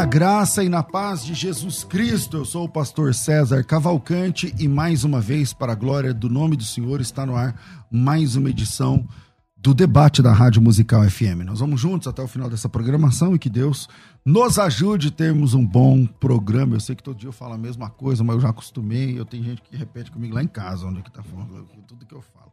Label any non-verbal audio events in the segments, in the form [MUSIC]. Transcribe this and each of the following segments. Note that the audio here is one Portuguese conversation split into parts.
Na graça e na paz de Jesus Cristo. Eu sou o pastor César Cavalcante e mais uma vez, para a glória do nome do Senhor, está no ar mais uma edição do debate da Rádio Musical FM. Nós vamos juntos até o final dessa programação e que Deus nos ajude a termos um bom programa. Eu sei que todo dia eu falo a mesma coisa, mas eu já acostumei. Eu tenho gente que repete comigo lá em casa, onde é que tá falando tudo que eu falo.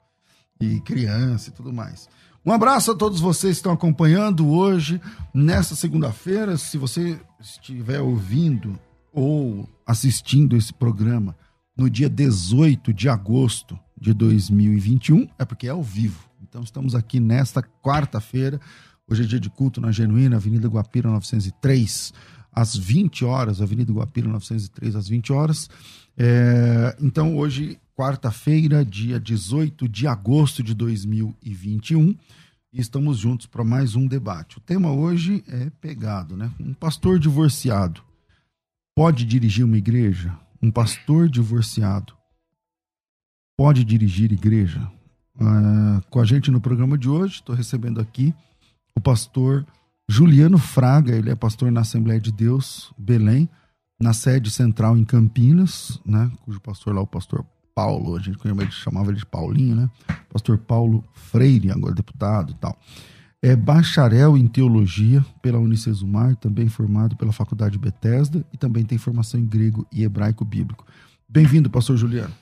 E criança e tudo mais. Um abraço a todos vocês que estão acompanhando hoje, nesta segunda-feira. Se você estiver ouvindo ou assistindo esse programa no dia 18 de agosto de 2021, é porque é ao vivo. Então estamos aqui nesta quarta-feira. Hoje é dia de culto na Genuína, Avenida Guapira 903, às 20 horas, Avenida Guapira 903 às 20 horas. É, então hoje quarta-feira, dia 18 de agosto de 2021, e estamos juntos para mais um debate. O tema hoje é pegado, né? Um pastor divorciado pode dirigir uma igreja? Um pastor divorciado pode dirigir igreja? Uh, com a gente no programa de hoje, estou recebendo aqui o pastor Juliano Fraga, ele é pastor na Assembleia de Deus, Belém, na sede central em Campinas, né? Cujo pastor lá, o pastor Paulo, a gente chamava ele de Paulinho, né? Pastor Paulo Freire, agora deputado e tal. É bacharel em teologia pela Unicesumar, também formado pela Faculdade Bethesda e também tem formação em grego e hebraico bíblico. Bem-vindo, pastor Juliano.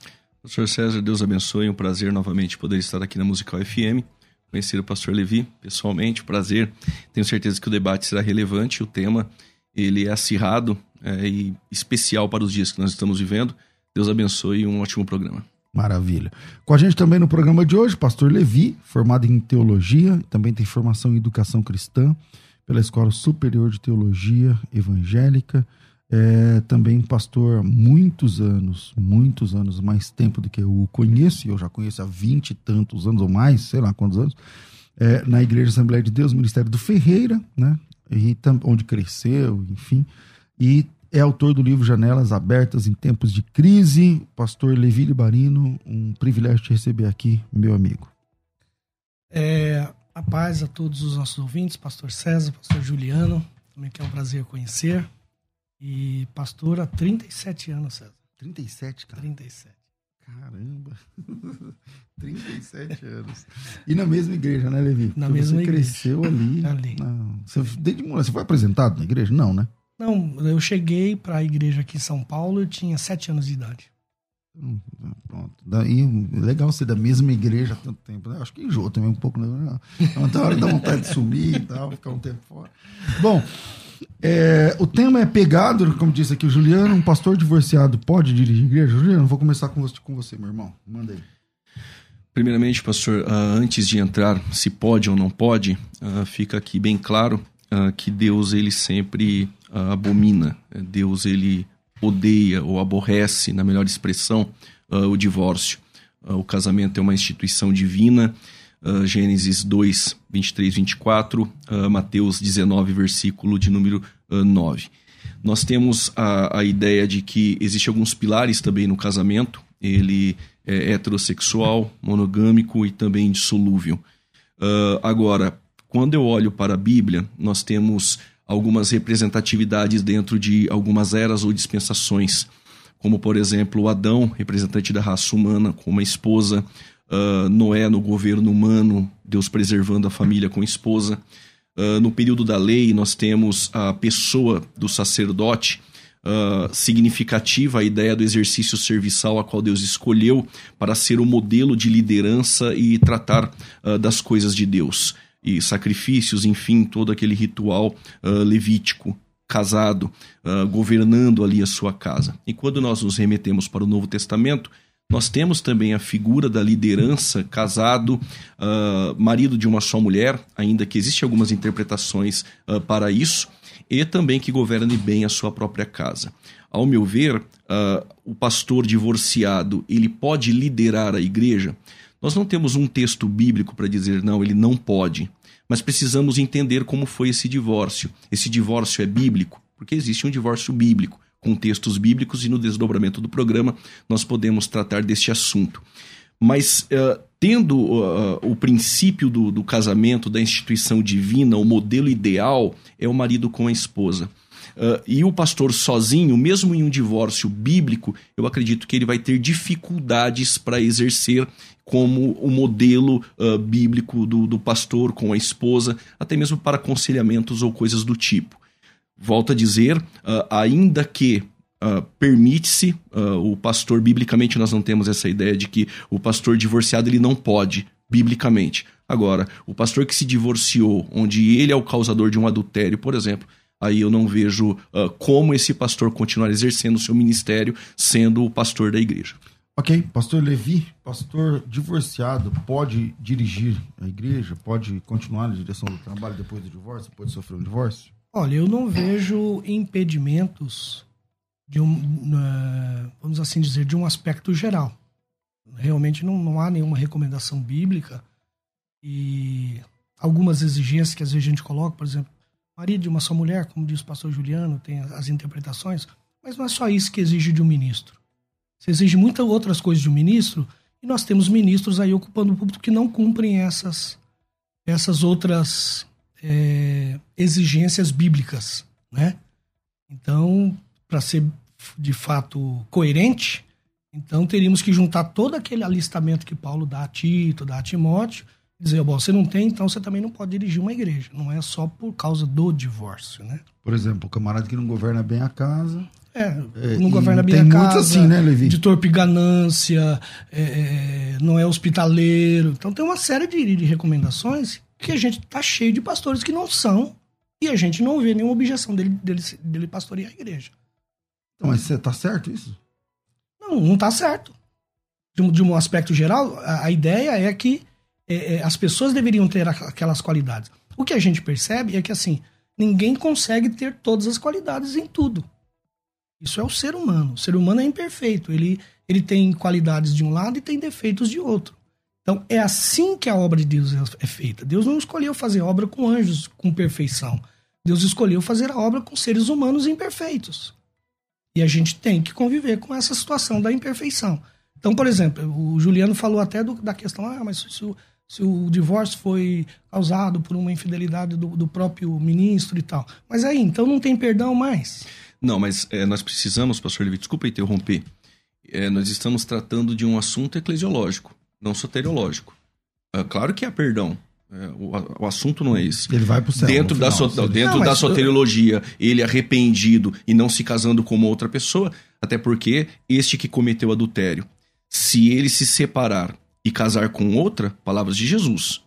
Pastor César, Deus abençoe. É um prazer novamente poder estar aqui na Musical FM. Conhecer o pastor Levi pessoalmente, prazer. Tenho certeza que o debate será relevante. O tema ele é acirrado é, e especial para os dias que nós estamos vivendo. Deus abençoe e um ótimo programa. Maravilha. Com a gente também no programa de hoje, pastor Levi, formado em teologia, também tem formação em educação cristã pela Escola Superior de Teologia Evangélica. É também pastor há muitos anos, muitos anos, mais tempo do que eu o conheço, e eu já conheço há vinte e tantos anos ou mais, sei lá quantos anos, é, na Igreja Assembleia de Deus, Ministério do Ferreira, né? E, onde cresceu, enfim. E é autor do livro Janelas Abertas em Tempos de Crise. Pastor Levi Barino, um privilégio te receber aqui, meu amigo. É, a paz a todos os nossos ouvintes, pastor César, pastor Juliano, também que é um prazer conhecer. E pastor há 37 anos, César. 37, cara? 37. Caramba! [LAUGHS] 37 anos. E na mesma igreja, né, Levi? Na Porque mesma você igreja. cresceu ali. ali. Na... Você, desde você foi apresentado na igreja? Não, né? Não, eu cheguei para a igreja aqui em São Paulo, eu tinha sete anos de idade. Hum, pronto. Daí, legal ser da mesma igreja há tanto tempo. Né? Acho que enjoa também um pouco. Né? Então, hora dá vontade de sumir e tal, ficar um tempo fora. Bom, é, o tema é pegado, como disse aqui o Juliano, um pastor divorciado pode dirigir igreja? Juliano, vou começar com você, com você meu irmão. Manda aí. Primeiramente, pastor, uh, antes de entrar, se pode ou não pode, uh, fica aqui bem claro uh, que Deus ele sempre uh, abomina. Deus ele odeia ou aborrece, na melhor expressão, uh, o divórcio. o casamento é uma instituição divina. Gênesis 2, 23, 24, Mateus 19, versículo de número 9. Nós temos a, a ideia de que existem alguns pilares também no casamento. Ele é heterossexual, monogâmico e também dissolúvel. Uh, agora, quando eu olho para a Bíblia, nós temos algumas representatividades dentro de algumas eras ou dispensações, como por exemplo Adão, representante da raça humana, com uma esposa, uh, Noé no governo humano, Deus preservando a família com a esposa. Uh, no período da lei, nós temos a pessoa do sacerdote, uh, significativa a ideia do exercício serviçal a qual Deus escolheu para ser o modelo de liderança e tratar das coisas de Deus e sacrifícios, enfim, todo aquele ritual uh, levítico. casado, uh, governando ali a sua casa. E quando nós nos remetemos para o Novo Testamento, nós temos também a figura da liderança, casado, uh, marido de uma só mulher, ainda que existem algumas interpretações uh, para isso, e também que governe bem a sua própria casa. Ao meu ver, uh, o pastor divorciado ele pode liderar a igreja. Nós não temos um texto bíblico para dizer não, ele não pode, mas precisamos entender como foi esse divórcio. Esse divórcio é bíblico, porque existe um divórcio bíblico com textos bíblicos e no desdobramento do programa nós podemos tratar deste assunto. Mas uh, tendo uh, o princípio do, do casamento, da instituição divina, o modelo ideal é o marido com a esposa. Uh, e o pastor sozinho, mesmo em um divórcio bíblico, eu acredito que ele vai ter dificuldades para exercer como o modelo uh, bíblico do, do pastor com a esposa, até mesmo para aconselhamentos ou coisas do tipo. Volto a dizer, uh, ainda que uh, permite-se, uh, o pastor, biblicamente nós não temos essa ideia de que o pastor divorciado ele não pode, biblicamente. Agora, o pastor que se divorciou, onde ele é o causador de um adultério, por exemplo, aí eu não vejo uh, como esse pastor continuar exercendo o seu ministério sendo o pastor da igreja. Ok, pastor Levi, pastor divorciado, pode dirigir a igreja? Pode continuar na direção do trabalho depois do divórcio? Pode sofrer um divórcio? Olha, eu não vejo impedimentos de um, uh, vamos assim dizer, de um aspecto geral. Realmente não, não há nenhuma recomendação bíblica e algumas exigências que às vezes a gente coloca, por exemplo, marido de uma só mulher, como diz o pastor Juliano, tem as interpretações, mas não é só isso que exige de um ministro. Você exige muitas outras coisas de um ministro e nós temos ministros aí ocupando o público que não cumprem essas, essas outras é, exigências bíblicas, né? Então, para ser de fato coerente, então teríamos que juntar todo aquele alistamento que Paulo dá a Tito, dá a Timóteo, dizer, bom, você não tem, então você também não pode dirigir uma igreja. Não é só por causa do divórcio, né? Por exemplo, o camarada que não governa bem a casa. É, é não governa bem a casa. assim, né, Levi? De torpe ganância, é, é, não é hospitaleiro. Então tem uma série de, de recomendações que a gente tá cheio de pastores que não são e a gente não vê nenhuma objeção dele, dele, dele pastorear a igreja. Então, mas você tá certo isso? Não, não tá certo. De, de um aspecto geral, a, a ideia é que é, é, as pessoas deveriam ter aquelas qualidades. O que a gente percebe é que, assim, ninguém consegue ter todas as qualidades em tudo. Isso é o ser humano. O ser humano é imperfeito. Ele, ele tem qualidades de um lado e tem defeitos de outro. Então, é assim que a obra de Deus é, é feita. Deus não escolheu fazer obra com anjos com perfeição. Deus escolheu fazer a obra com seres humanos imperfeitos. E a gente tem que conviver com essa situação da imperfeição. Então, por exemplo, o Juliano falou até do, da questão, ah, mas se se o divórcio foi causado por uma infidelidade do, do, próprio ministro e tal. Mas aí, então não tem perdão mais. Não, mas é, nós precisamos, pastor Levi, desculpa interromper. É, nós estamos tratando de um assunto eclesiológico, não soteriológico. É, claro que há perdão, é, o, o, assunto não é esse. Ele vai pro céu. Dentro, da, so, não, dentro não, da soteriologia, ele arrependido e não se casando com outra pessoa, até porque este que cometeu adultério, se ele se separar e casar com outra, palavras de Jesus,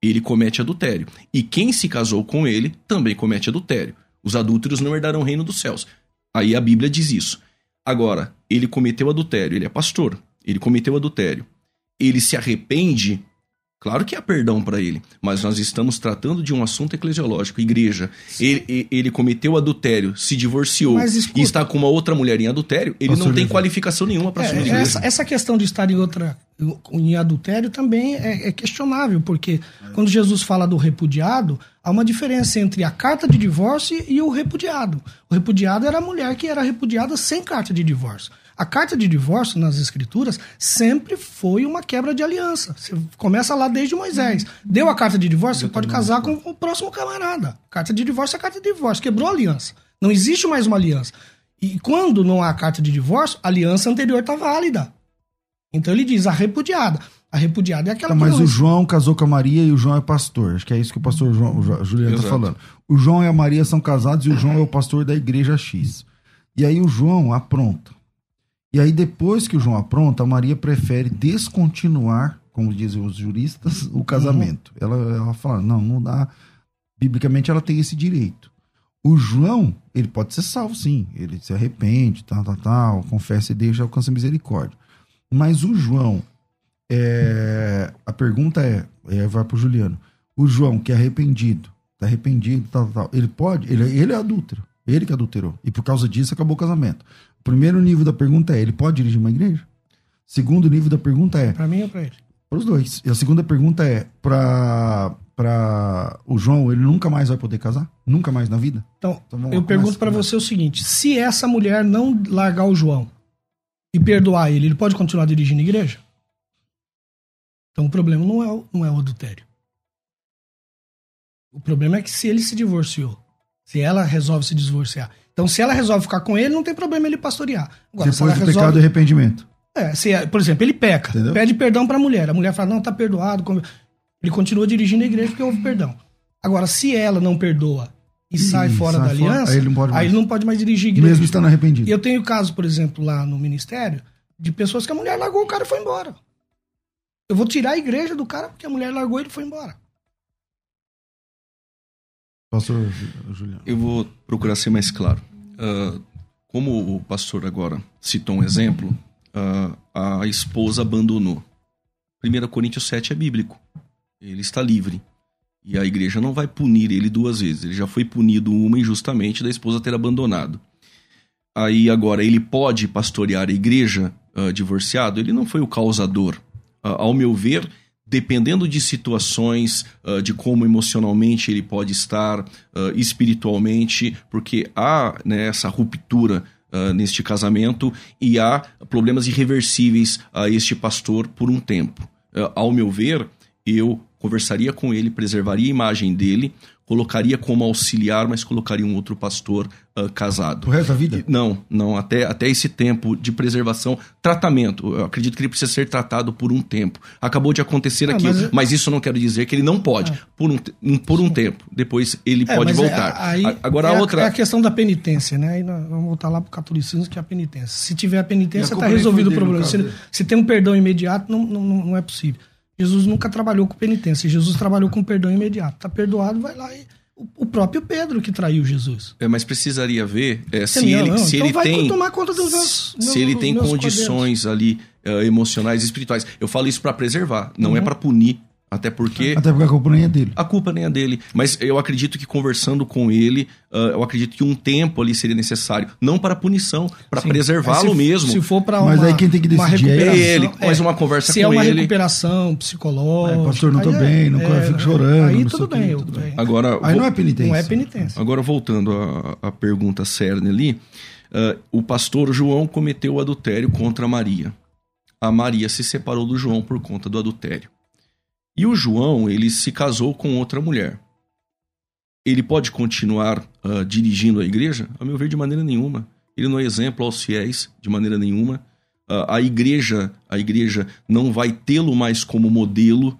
ele comete adultério. E quem se casou com ele também comete adultério. Os adúlteros não herdarão o reino dos céus. Aí a Bíblia diz isso. Agora, ele cometeu adultério, ele é pastor, ele cometeu adultério. Ele se arrepende Claro que há perdão para ele, mas nós estamos tratando de um assunto eclesiológico. Igreja, ele, ele, cometeu adultério, se divorciou e está com uma outra mulher em adultério, ele não tem qualificação nenhuma para é, assumir é, essa, essa questão de estar em outra em adultério também é, é questionável, porque é. quando Jesus fala do repudiado, há uma diferença entre a carta de divórcio e o repudiado. O repudiado era a mulher que era repudiada sem carta de divórcio. A carta de divórcio nas escrituras sempre foi uma quebra de aliança. Você começa lá desde Moisés. Deu a carta de divórcio, você pode casar com o próximo camarada. Carta de divórcio é carta de divórcio. Quebrou a aliança. Não existe mais uma aliança. E quando não há carta de divórcio, a aliança anterior está válida. Então ele diz a repudiada. A repudiada é aquela tá, Mas o João casou com a Maria e o João é pastor. Acho que é isso que o pastor João, o Juliano está falando. O João e a Maria são casados e o João é o pastor da igreja X. E aí o João apronta. E aí, depois que o João apronta, a Maria prefere descontinuar, como dizem os juristas, o casamento. Uhum. Ela, ela fala: não, não dá. Biblicamente, ela tem esse direito. O João, ele pode ser salvo, sim. Ele se arrepende, tal, tal, tal, confessa e deixa, alcança misericórdia. Mas o João, é, a pergunta é, é vai pro Juliano. O João que é arrependido, tá arrependido, tal, tal, ele pode, ele, ele é adúltero, ele que adulterou. E por causa disso acabou o casamento. O primeiro nível da pergunta é, ele pode dirigir uma igreja? Segundo nível da pergunta é, Pra mim ou pra ele? para os dois. E a segunda pergunta é, para para o João, ele nunca mais vai poder casar? Nunca mais na vida? Então, Então vamos lá, eu pergunto pra começa. você o seguinte: se essa mulher não largar o João e perdoar ele, ele pode continuar dirigindo a igreja? Então o problema não é, o- não é o adultério. O problema é que se ele se divorciou, se ela resolve se divorciar. Então, se ela resolve ficar com ele, não tem problema ele pastorear. Agora, Depois do resolve. pecado e arrependimento. É, se, por exemplo, ele peca, Entendeu? pede perdão pra mulher. A mulher fala, não, tá perdoado. Ele continua dirigindo a igreja porque houve perdão. Agora, se ela não perdoa e sai fora sai da fora, aliança, aí ele não pode mais. aí ele não pode mais dirigir a igreja. Mesmo estando arrependido. Eu tenho caso, por exemplo, lá no ministério, de pessoas que a mulher largou o cara e foi embora. Eu vou tirar a igreja do cara porque a mulher largou e ele foi embora. Pastor Ju- Juliano. Eu vou procurar ser mais claro. Ah, como o pastor agora citou um exemplo, ah, a esposa abandonou. 1 Coríntios 7 é bíblico. Ele está livre. E a igreja não vai punir ele duas vezes. Ele já foi punido uma injustamente da esposa ter abandonado. Aí agora ele pode pastorear a igreja ah, divorciado? Ele não foi o causador. Ah, ao meu ver, dependendo de situações, ah, de como emocionalmente ele pode estar, espiritualmente, porque há né, essa ruptura ah, neste casamento e há problemas irreversíveis a este pastor por um tempo. Ah, ao meu ver, eu conversaria com ele, preservaria a imagem dele, colocaria como auxiliar, mas colocaria um outro pastor ah, casado. O resto da vida? Não, não, até, até esse tempo de preservação, tratamento. Eu acredito que ele precisa ser tratado por um tempo. Acabou de acontecer Ah, aquilo, mas- mas... isso não quer dizer que ele não pode, por, um, por um tempo. Depois ele É, pode mas é- voltar. aí A- Agora é a outra. É a questão da penitência, né? Aí nós vamos voltar lá pro catolicismo, que é a penitência. Se tiver a penitência, tá nem resolvido o problema. Se, se tem um perdão imediato, não, não não é possível. Jesus nunca trabalhou com penitência. Jesus trabalhou com perdão imediato. Tá perdoado, vai lá e. O, próprio Pedro que traiu Jesus. É, mas precisaria ver é, se Não, ele, não, se então ele vai tem. tomar conta dos meus- se ele tem condições ali eh, emocionais espirituais. Eu falo isso para preservar, não Uhum. é para punir. Até porque Até porque a culpa nem é dele. a culpa nem é dele. Mas eu acredito que conversando com ele, ah, eu acredito que um tempo ali seria necessário. Não para punição, para preservá-lo se- mesmo. Se for para uma Mas aí quem tem que uma decidir é ele, mas uma conversa se com é uma ele. recuperação psicológica. É, pastor, não tô aí bem, não fico chorando, Aí não tudo bem. eu- tudo bem. é, Agora, Aí não é penitência. não é penitência. Agora, voltando à, à pergunta cerne ali, ah, o pastor João cometeu o adultério contra Maria. A Maria se separou do João por conta do adultério. E o João, ele se casou com outra mulher. Ele pode continuar ah, dirigindo a igreja? A meu ver, de maneira nenhuma. Ele não é exemplo aos fiéis, de maneira nenhuma. Ah, a igreja, a igreja não vai tê-lo mais como modelo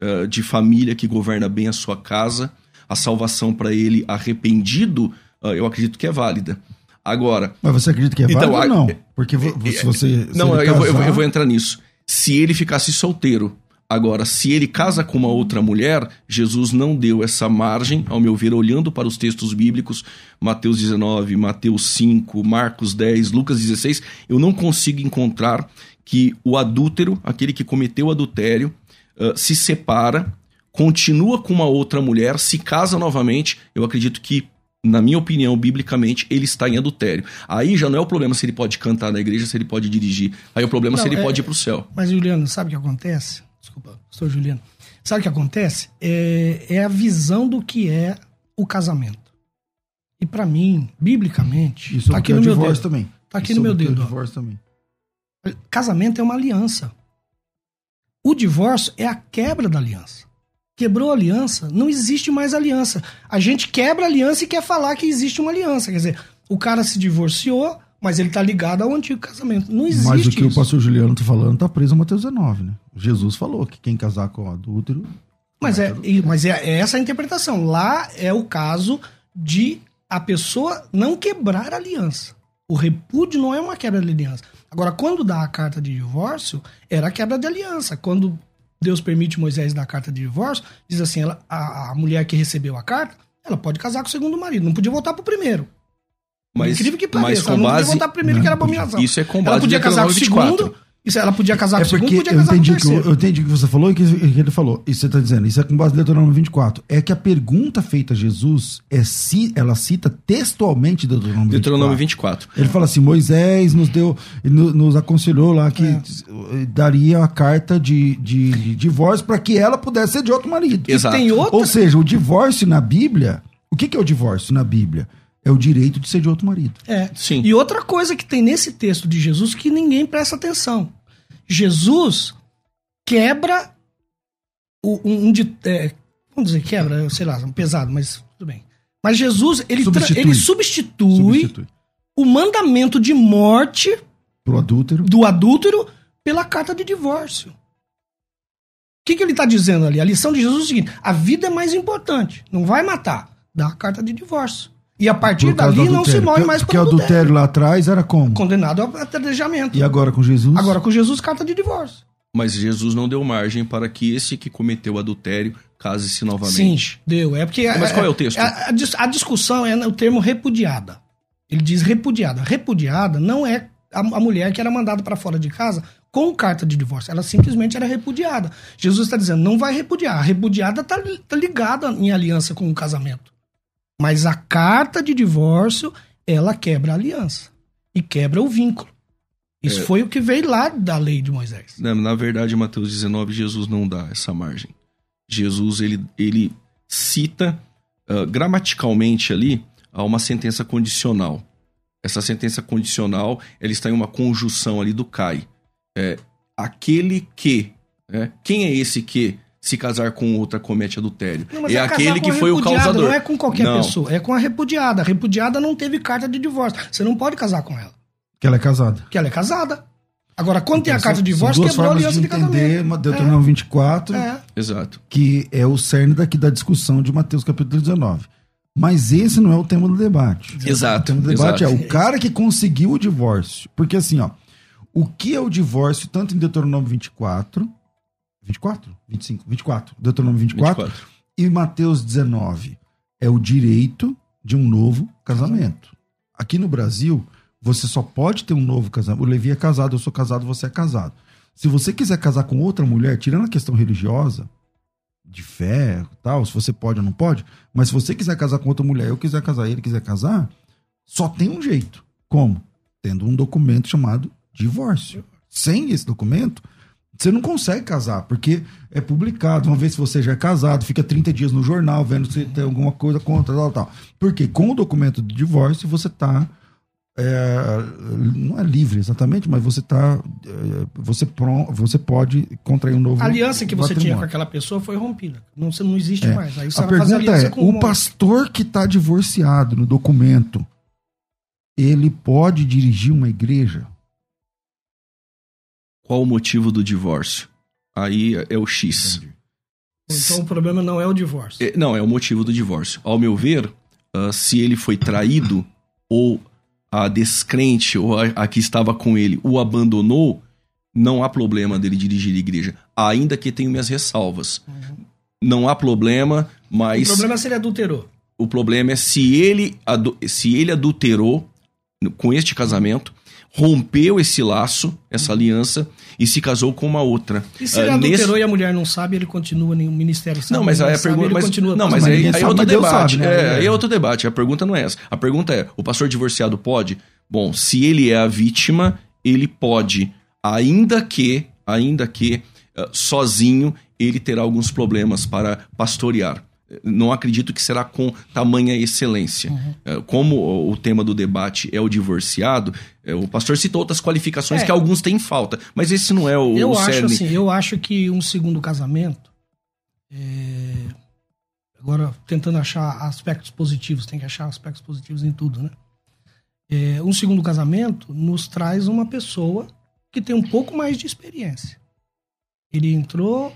ah, de família que governa bem a sua casa. A salvação para ele arrependido, eu acredito que é válida. Agora, Mas você acredita que é Então, válido ou não? Porque se você. se não, eu, vou, eu vou- casar- eu vou entrar nisso. Se ele ficasse solteiro, agora, se ele casa com uma outra mulher, Jesus não deu essa margem, ao meu ver, olhando para os textos bíblicos, Mateus 19, Mateus 5, Marcos 10, Lucas 16, eu não consigo encontrar que o adúltero, aquele que cometeu o adultério, ah, se separa, continua com uma outra mulher, se casa novamente. Eu acredito que na minha opinião, biblicamente, ele está em adultério. Aí já não é o problema se ele pode cantar na igreja, se ele pode dirigir. Aí o problema é se Não, ele é- pode ir pro céu. Mas, Juliano, sabe o que acontece? Desculpa, pastor Juliano. Sabe o que acontece? É, é a visão do que é o casamento. E pra mim, biblicamente, Isso tá é aqui o no meu divórcio dedo. também. Tá aqui Isso no meu é o dedo. também. Casamento é uma aliança. O divórcio é a quebra da aliança. Quebrou a aliança, não existe mais aliança. A gente quebra a aliança e quer falar que existe uma aliança. Quer dizer, o cara se divorciou, mas ele tá ligado ao antigo casamento. Não existe Mas o que o isso. pastor Juliano tá falando tá preso a Mateus 19, né? Jesus falou que quem casar com adúltero. Mas é, mas é, é essa a interpretação. Lá é o caso de a pessoa não quebrar a aliança. O repúdio não é uma quebra de aliança. Agora, quando dá a carta de divórcio, era a quebra de aliança. Quando Deus permite Moisés dar a carta de divórcio, diz assim: ela, a, a mulher que recebeu a carta ela pode casar com o segundo marido, não podia voltar pro primeiro. Mas, Incrível que mas pareça, com ela não podia base, pro primeiro, que era abominação. isso é com ela base podia em casar com o segundo, 24. isso, ela podia casar com É o segundo, porque podia eu casar com o entendi, o que, terceiro. eu entendi o que você falou e o que, que ele falou. Isso você está dizendo. Isso é com base no Deuteronômio 24. É que a pergunta feita a Jesus, é se ela cita textualmente Deuteronômio 24. Deuteronômio 24. Ele fala assim: Moisés nos deu, no- nos aconselhou lá que É. daria a carta de, de, de divórcio para que ela pudesse ser de outro marido. Exato. Tem outra Ou seja, o divórcio na Bíblia. O que, que é o divórcio na Bíblia? É o direito de ser de outro marido. É. Sim. E outra coisa que tem nesse texto de Jesus que ninguém presta atenção. Jesus quebra o, um, um de, é, vamos dizer, quebra, sei lá, um pesado, mas tudo bem. Mas Jesus, ele Substitui. ele substitui, Substitui. o mandamento de morte Pro adúltero. do adúltero pela carta de divórcio. O que, que ele está dizendo ali? A lição de Jesus é o seguinte: a vida é mais importante. Não vai matar. Dá a carta de divórcio. E a partir dali não se morre Porque- mais Porque por o adultério. adultério lá atrás era como? Condenado a apedrejamento. E agora com Jesus? Agora com Jesus, carta de divórcio. Mas Jesus não deu margem para que esse que cometeu adultério case-se Sim, novamente. deu. É porque. Mas qual é o texto? A, a a discussão é o termo repudiada. Ele diz repudiada. Repudiada não é a, a mulher que era mandada para fora de casa com carta de divórcio. Ela simplesmente era repudiada. Jesus está dizendo, não vai repudiar. A repudiada está ligada em aliança com o casamento. Mas a carta de divórcio, ela quebra a aliança. E quebra o vínculo. Isso É. foi o que veio lá da lei de Moisés. Na, na verdade, em Mateus 19, Jesus não dá essa margem. Jesus, ele, ele cita ah, gramaticalmente ali a uma sentença condicional. Essa sentença condicional, ela está em uma conjunção ali do cai. É, aquele que, né? quem é esse que se casar com outra comete adultério? Não, é casar aquele que a foi o repudiada, causador. Não é com qualquer Não. pessoa, é com a repudiada. A repudiada não teve carta de divórcio. Você não pode casar com ela, Que ela é casada. porque ela é casada. Agora, quando tem a Então, carta de divórcio, duas quebrou a formas aliança de, de entender casamento. Deuteronômio 24, É. Exato. que é o cerne daqui da discussão de Mateus capítulo 19. Mas esse não é o tema do debate. Exato, O tema do debate exato. é o cara que conseguiu o divórcio. Porque assim, ó, o que é o divórcio, tanto em Deuteronômio 24, 24? 25? 24. Deuteronômio 24, 24. e Mateus 19 é o direito de um novo casamento. Aqui no Brasil, você só pode ter um novo casamento. O Levi é casado, eu sou casado, você é casado. Se você quiser casar com outra mulher, tirando a questão religiosa, de fé tal, se você pode ou não pode, mas se você quiser casar com outra mulher, eu quiser casar ele quiser casar, só tem um jeito. Como? Tendo um documento chamado divórcio. Sem esse documento, você não consegue casar, porque é publicado. Uma vez se você já é casado, fica 30 dias no jornal vendo se tem alguma coisa contra, tal, tal. Porque com o documento de divórcio você tá. é, não é livre exatamente, mas você tá. é, você, pro- você pode contrair um novo. A aliança que você tinha com aquela pessoa foi rompida. Não, não existe É. mais. Aí você A pergunta é: o um- pastor que está divorciado no documento, ele pode dirigir uma igreja? Qual o motivo do divórcio? Aí é o X. Então o problema não é o divórcio. É, não, é o motivo do divórcio. Ao meu ver, ah, se ele foi traído ou a descrente ou a, a que estava com ele o abandonou, não há problema dele dirigir a igreja. Ainda que tenha minhas ressalvas. Não há problema, mas O problema é se ele adulterou. o problema é se ele, se ele adulterou com este casamento, rompeu esse laço, essa aliança, e se casou com uma outra. E se ele Ah, nesse- adulterou e a mulher não sabe, ele continua nem o ministério sabe. Não, mas aí a sabe, pergunta. ele Mas, continua não, mas Mas aí, ninguém aí é sabe, outro Deus debate. sabe, né? É, aí é outro debate. A pergunta não é essa. A pergunta é: o pastor divorciado pode? Bom, se ele é a vítima, ele pode, ainda que, ainda que eh, sozinho, ele terá alguns problemas para pastorear. Não acredito que será com tamanha excelência. Eh, Como o- tema do debate é o divorciado, eh, o pastor citou outras qualificações É. que alguns têm falta, mas esse não é o, Eu o acho cerne. assim, eu acho que um segundo casamento. é, Agora, tentando achar aspectos positivos, tem que achar aspectos positivos em tudo, né? É, um segundo casamento nos traz uma pessoa que tem um pouco mais de experiência. Ele entrou,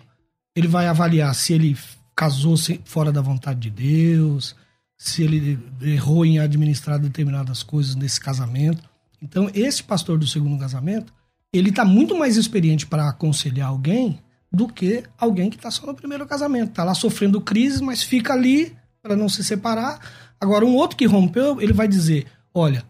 ele vai avaliar se ele casou se- fora da vontade de Deus, se ele errou em administrar determinadas coisas nesse casamento. Então, esse pastor do segundo casamento, ele está muito mais experiente para aconselhar alguém do que alguém que está só no primeiro casamento. Está lá sofrendo crise, mas fica ali para não se separar. Agora, um outro que rompeu, ele vai dizer: olha,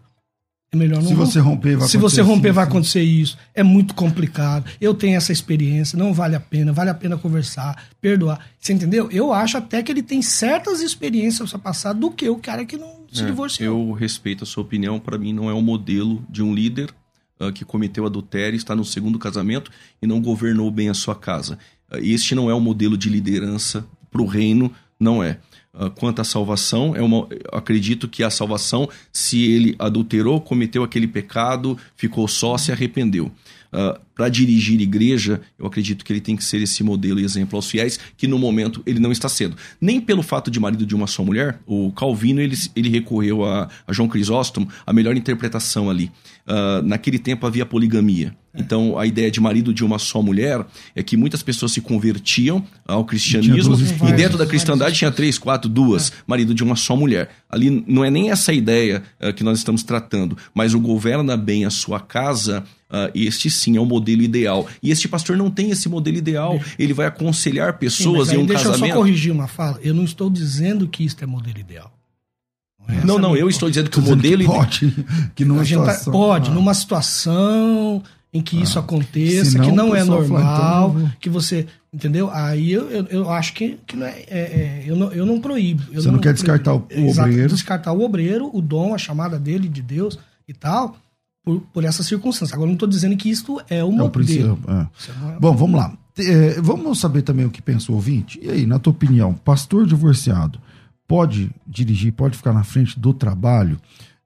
melhor não Se você romper, vai Se você acontecer romper, vai acontecer isso. É muito complicado. Eu tenho essa experiência, não vale a pena, vale a pena conversar, perdoar. Você entendeu? Eu acho até que ele tem certas experiências a passar do que o cara que não se É, divorciou. Eu respeito a sua opinião. Para mim, não é um modelo de um líder ah, que cometeu adultério, está no segundo casamento e não governou bem a sua casa. Ah, este não é um modelo de liderança para o reino, não é. Ah, quanto à salvação, é uma, acredito que a salvação, se ele adulterou, cometeu aquele pecado, ficou só, se arrependeu. Para dirigir igreja, eu acredito que ele tem que ser esse modelo e exemplo aos fiéis, que no momento ele não está sendo. Nem pelo fato de marido de uma só mulher, o Calvino ele, ele recorreu a, a João Crisóstomo, a melhor interpretação ali. Ah, naquele tempo havia poligamia. Então, a ideia de marido de uma só mulher é que muitas pessoas se convertiam ao cristianismo e dentro da cristandade tinha três, quatro, duas, marido de uma só mulher. Ali não é nem essa ideia eh, que nós estamos tratando, mas o governa bem a sua casa, ah, este sim é o modelo ideal. E este pastor não tem esse modelo ideal. Ele vai aconselhar Sim, pessoas aí em um deixa eu casamento. só corrigir uma fala. Eu não estou dizendo que isto é modelo ideal. é essa Não, não, minha- eu estou dizendo que o que modelo ide- pode, que numa A gente tá- situação... pode, Ah. numa situação em que isso aconteça, Senão que não é fala, normal, então eu que você. Entendeu? Aí eu, eu, eu acho que, que não é, é- é- eu, não, eu não proíbo. Eu Você não quer descartar o- o Exato, obreiro. Descartar o obreiro, o dom, a chamada dele, de Deus e tal, por, por essa circunstância. Agora, não estou dizendo que isto é o É o princípio. é. Bom, vamos lá. É, vamos saber também o que pensa o ouvinte? E aí, na tua opinião, pastor divorciado pode dirigir, pode ficar na frente do trabalho?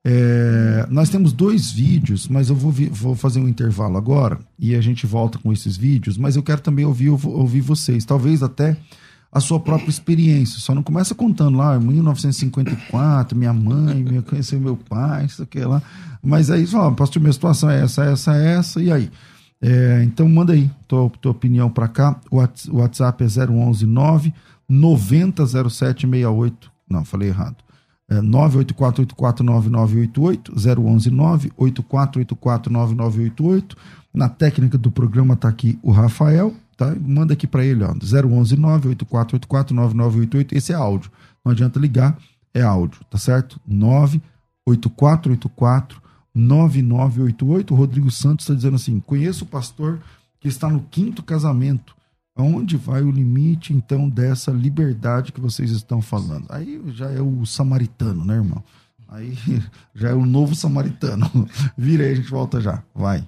É, nós temos dois vídeos, mas eu vou, vou fazer um intervalo agora e a gente volta com esses vídeos, mas eu quero também ouvir, ouvir vocês, talvez até a sua própria experiência. Só não começa contando lá, em 1954, minha mãe, minha, conheceu meu pai, isso aqui lá. Mas aí, fala, pastor, minha situação é essa, essa, essa, e aí? É, então manda aí tua, tua opinião para cá. O Whats- o WhatsApp é 011 9 900768. Não, falei errado. É 984849988, 011 984849988. Na técnica do programa tá aqui o Rafael, tá? Manda aqui para ele, ó, 011 984849988. Esse é áudio. Não adianta ligar, é áudio, tá certo? 98484 9988. O Rodrigo Santos está dizendo assim: conheço o pastor que está no quinto casamento. Aonde vai o limite, então, dessa liberdade que vocês estão falando? Aí já é o samaritano, né, irmão? Aí [LAUGHS] já é o novo samaritano. [LAUGHS] Vira aí, a gente volta já. Vai.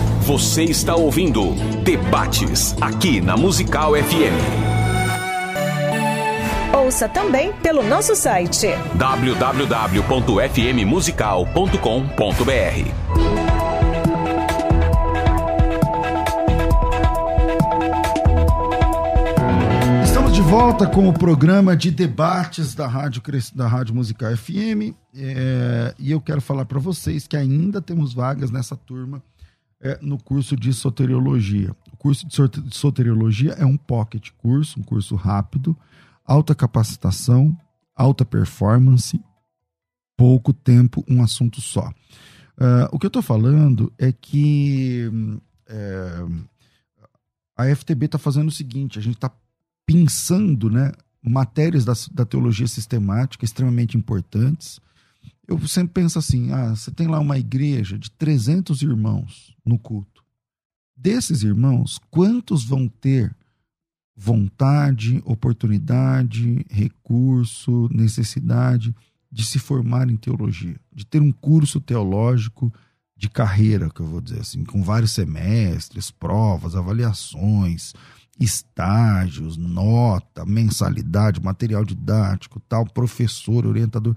Você está ouvindo Debates aqui na Musical FM. Ouça também pelo nosso site. www.fmmusical.com.br. Estamos de volta com o programa de debates da Rádio, da Rádio Musical FM. é, e eu quero falar para vocês que ainda temos vagas nessa turma é, no curso de soteriologia. O curso de soteriologia é um pocket curso, um curso rápido, alta capacitação, alta performance, pouco tempo, um assunto só. Ah, o que eu estou falando é que é, a FTB está fazendo o seguinte: a gente está pensando né, matérias da, da teologia sistemática extremamente importantes. Eu sempre penso assim: ah, você tem lá uma igreja de 300 irmãos no culto. Desses irmãos, quantos vão ter vontade, oportunidade, recurso, necessidade de se formar em teologia, de ter um curso teológico de carreira, que eu vou dizer assim, com vários semestres, provas, avaliações, estágios, nota, mensalidade, material didático, tal, professor, orientador.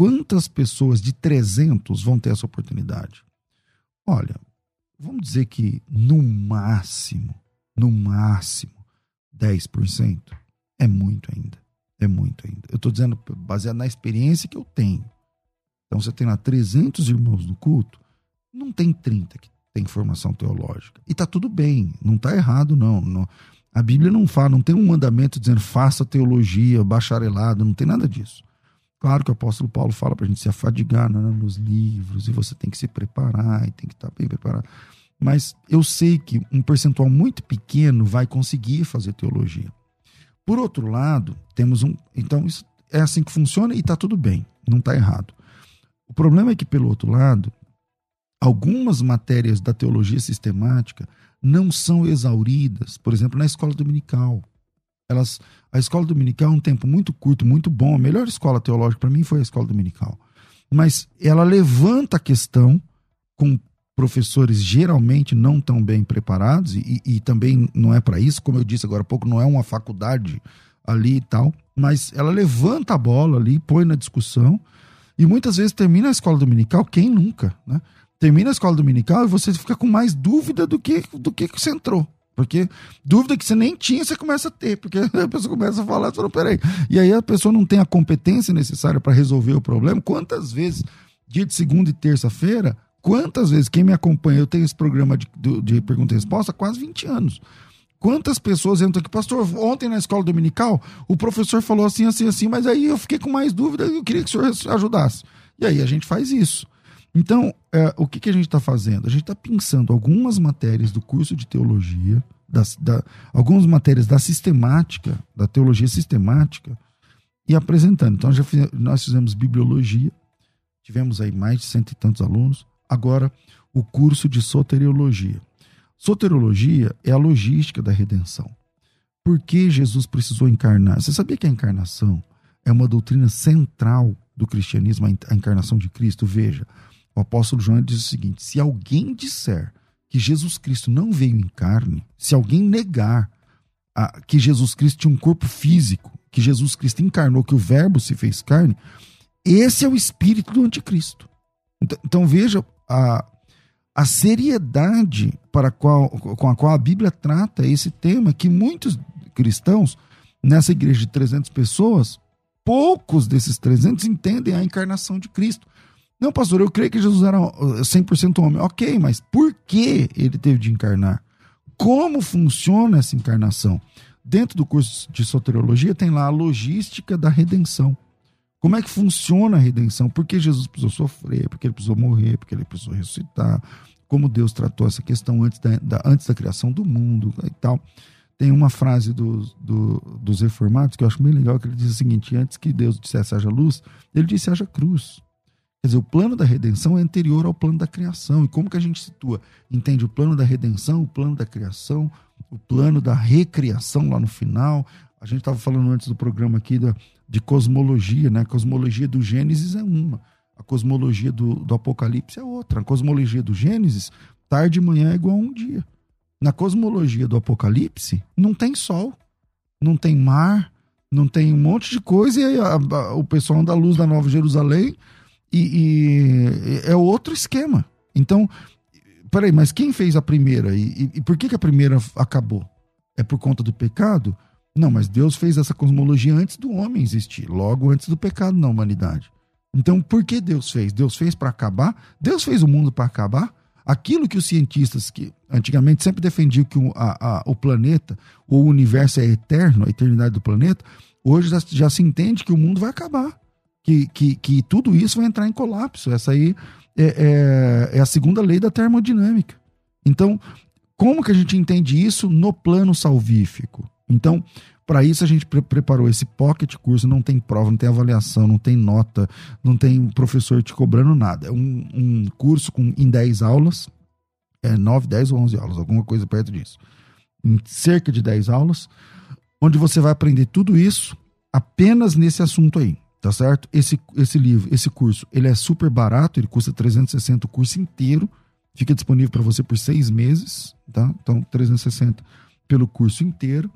Quantas pessoas de 300 vão ter essa oportunidade? Olha, vamos dizer que no máximo, no máximo, 10%. É muito ainda. É muito ainda. Eu estou dizendo baseado na experiência que eu tenho. Então você tem lá 300 irmãos no culto, não tem 30 que tem formação teológica. E tá tudo bem, não tá errado não. não. A Bíblia não fala, não tem um mandamento dizendo faça teologia, bacharelado, não tem nada disso. Claro que o apóstolo Paulo fala para a gente se afadigar né, nos livros e você tem que se preparar e tem que estar bem preparado. Mas eu sei que um percentual muito pequeno vai conseguir fazer teologia. Por outro lado, temos um. Então, isso é assim que funciona e está tudo bem, não está errado. O problema é que, pelo outro lado, algumas matérias da teologia sistemática não são exauridas, por exemplo, na escola dominical. Elas, a escola dominical é um tempo muito curto, muito bom. A melhor escola teológica para mim foi a escola dominical. Mas ela levanta a questão com professores geralmente não tão bem preparados, e, e também não é para isso, como eu disse agora há pouco, não é uma faculdade ali e tal, mas ela levanta a bola ali, põe na discussão, e muitas vezes termina a escola dominical, quem nunca, né? Termina a escola dominical e você fica com mais dúvida do que do que você entrou. Porque dúvida que você nem tinha, você começa a ter. Porque [LAUGHS] a pessoa começa a falar, você fala, peraí. E aí a pessoa não tem a competência necessária para resolver o problema. Quantas vezes, dia de segunda e terça-feira, quantas vezes, quem me acompanha, eu tenho esse programa de, de pergunta e resposta há quase 20 anos. Quantas pessoas entram aqui, pastor? Ontem na escola dominical, o professor falou assim, assim, assim, mas aí eu fiquei com mais dúvida e eu queria que o senhor ajudasse. E aí a gente faz isso. Então, é, o que, que a gente está fazendo? A gente está pensando algumas matérias do curso de teologia, das, da, algumas matérias da sistemática, da teologia sistemática, e apresentando. Então, já fiz, nós fizemos bibliologia, tivemos aí mais de cento e tantos alunos. Agora, o curso de soteriologia. Soteriologia é a logística da redenção. Por que Jesus precisou encarnar? Você sabia que a encarnação é uma doutrina central do cristianismo, a encarnação de Cristo? Veja, o apóstolo João diz o seguinte: se alguém disser que Jesus Cristo não veio em carne, se alguém negar a, que Jesus Cristo tinha um corpo físico, que Jesus Cristo encarnou, que o Verbo se fez carne, esse é o espírito do anticristo. Então, então veja a, a seriedade para qual, com a qual a Bíblia trata esse tema, que muitos cristãos, nessa igreja de 300 pessoas, poucos desses 300 entendem a encarnação de Cristo. Não, pastor, eu creio que Jesus era 100% homem. Ok, mas por que ele teve de encarnar? Como funciona essa encarnação? Dentro do curso de soteriologia tem lá a logística da redenção. Como é que funciona a redenção? Por que Jesus precisou sofrer? Por que ele precisou morrer? Por que ele precisou ressuscitar? Como Deus tratou essa questão antes da, da antes da criação do mundo e tal. Tem uma frase do, do, dos reformados que eu acho bem legal, que ele diz o seguinte, antes que Deus dissesse haja luz, ele disse haja cruz. Quer dizer, o plano da redenção é anterior ao plano da criação. E como que a gente situa? Entende o plano da redenção, o plano da criação, o plano da recriação lá no final. A gente estava falando antes do programa aqui da, de cosmologia, né? A cosmologia do Gênesis é uma, a cosmologia do, do Apocalipse é outra. A cosmologia do Gênesis, tarde e manhã é igual a um dia. Na cosmologia do Apocalipse, não tem sol, não tem mar, não tem um monte de coisa, e aí a, a, o pessoal da luz da Nova Jerusalém, e, e, é outro esquema. Então, peraí, mas quem fez a primeira? E, e, e por que, que a primeira acabou? É por conta do pecado? Não, mas Deus fez essa cosmologia antes do homem existir, logo antes do pecado na humanidade. Então, por que Deus fez? Deus fez para acabar? Deus fez o mundo para acabar? Aquilo que os cientistas que antigamente sempre defendiam que o, a, a, o planeta, o universo é eterno, a eternidade do planeta, hoje já, já, se entende que o mundo vai acabar. Que, que, que tudo isso vai entrar em colapso. Essa aí é, é, é a segunda lei da termodinâmica. Então, como que a gente entende isso no plano salvífico? Então, para isso a gente pre preparou esse pocket curso, não tem prova, não tem avaliação, não tem nota, não tem professor te cobrando nada. É um, um curso com, em 10 aulas, é 9, 10 ou 11 aulas, alguma coisa perto disso. Em cerca de 10 aulas, onde você vai aprender tudo isso apenas nesse assunto aí, tá certo? Esse, esse livro, esse curso, ele é super barato, ele custa 360 o curso inteiro, fica disponível para você por seis meses, tá? Então, 360 pelo curso inteiro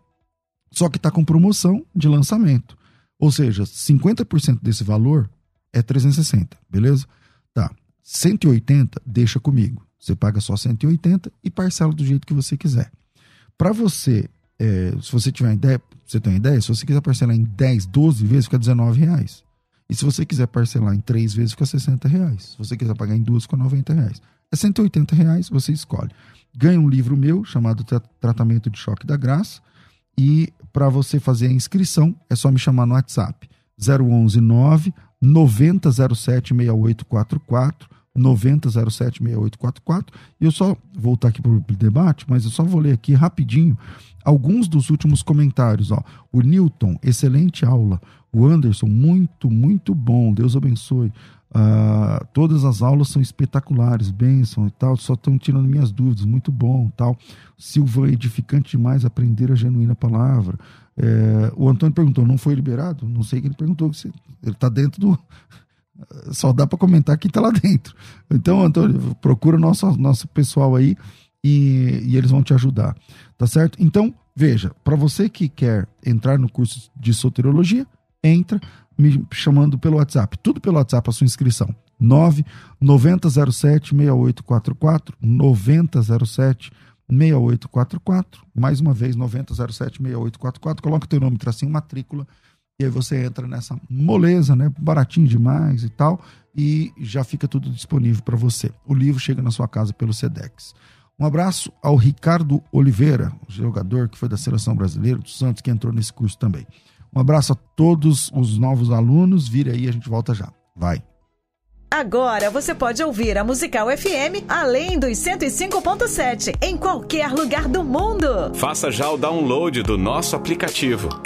só que está com promoção de lançamento. Ou seja, 50% desse valor é 360, beleza? Tá. 180 deixa comigo. Você paga só 180 e parcela do jeito que você quiser. Para você, é, se você tiver ideia, você tem uma ideia, se você quiser parcelar em 10, 12 vezes, fica 19 reais. E se você quiser parcelar em 3 vezes, fica 60 reais. Se você quiser pagar em duas, fica 90 reais. É 180 reais, você escolhe. Ganha um livro meu chamado Tratamento de Choque da Graça. E para você fazer a inscrição, é só me chamar no WhatsApp. 011 9 9007 6844 9007 6844 e eu só voltar aqui para o debate, mas eu só vou ler aqui rapidinho alguns dos últimos comentários. Ó. O Newton, excelente aula. O Anderson, muito, muito bom. Deus abençoe. Uh, todas as aulas são espetaculares, bênção e tal. Só estão tirando minhas dúvidas, muito bom tal. Silva, edificante demais aprender a genuína palavra. É, o Antônio perguntou, não foi liberado? Não sei que ele perguntou. Ele está dentro do. Só dá para comentar quem está lá dentro. Então, Antônio, procura nosso, nosso pessoal aí e, e eles vão te ajudar. Tá certo? Então, veja, para você que quer entrar no curso de soteriologia, entra me chamando pelo WhatsApp. Tudo pelo WhatsApp, a sua inscrição. 9 9007 6844 9007 6844. Mais uma vez, 9007 6844. Coloca o teu nome, tracinho, matrícula. E aí você entra nessa moleza, né? Baratinho demais e tal. E já fica tudo disponível para você. O livro chega na sua casa pelo SEDEX. Um abraço ao Ricardo Oliveira, jogador que foi da seleção brasileira do Santos, que entrou nesse curso também. Um abraço a todos os novos alunos. Vire aí, a gente volta já. Vai. Agora você pode ouvir a Musical FM além dos 105.7 em qualquer lugar do mundo. Faça já o download do nosso aplicativo.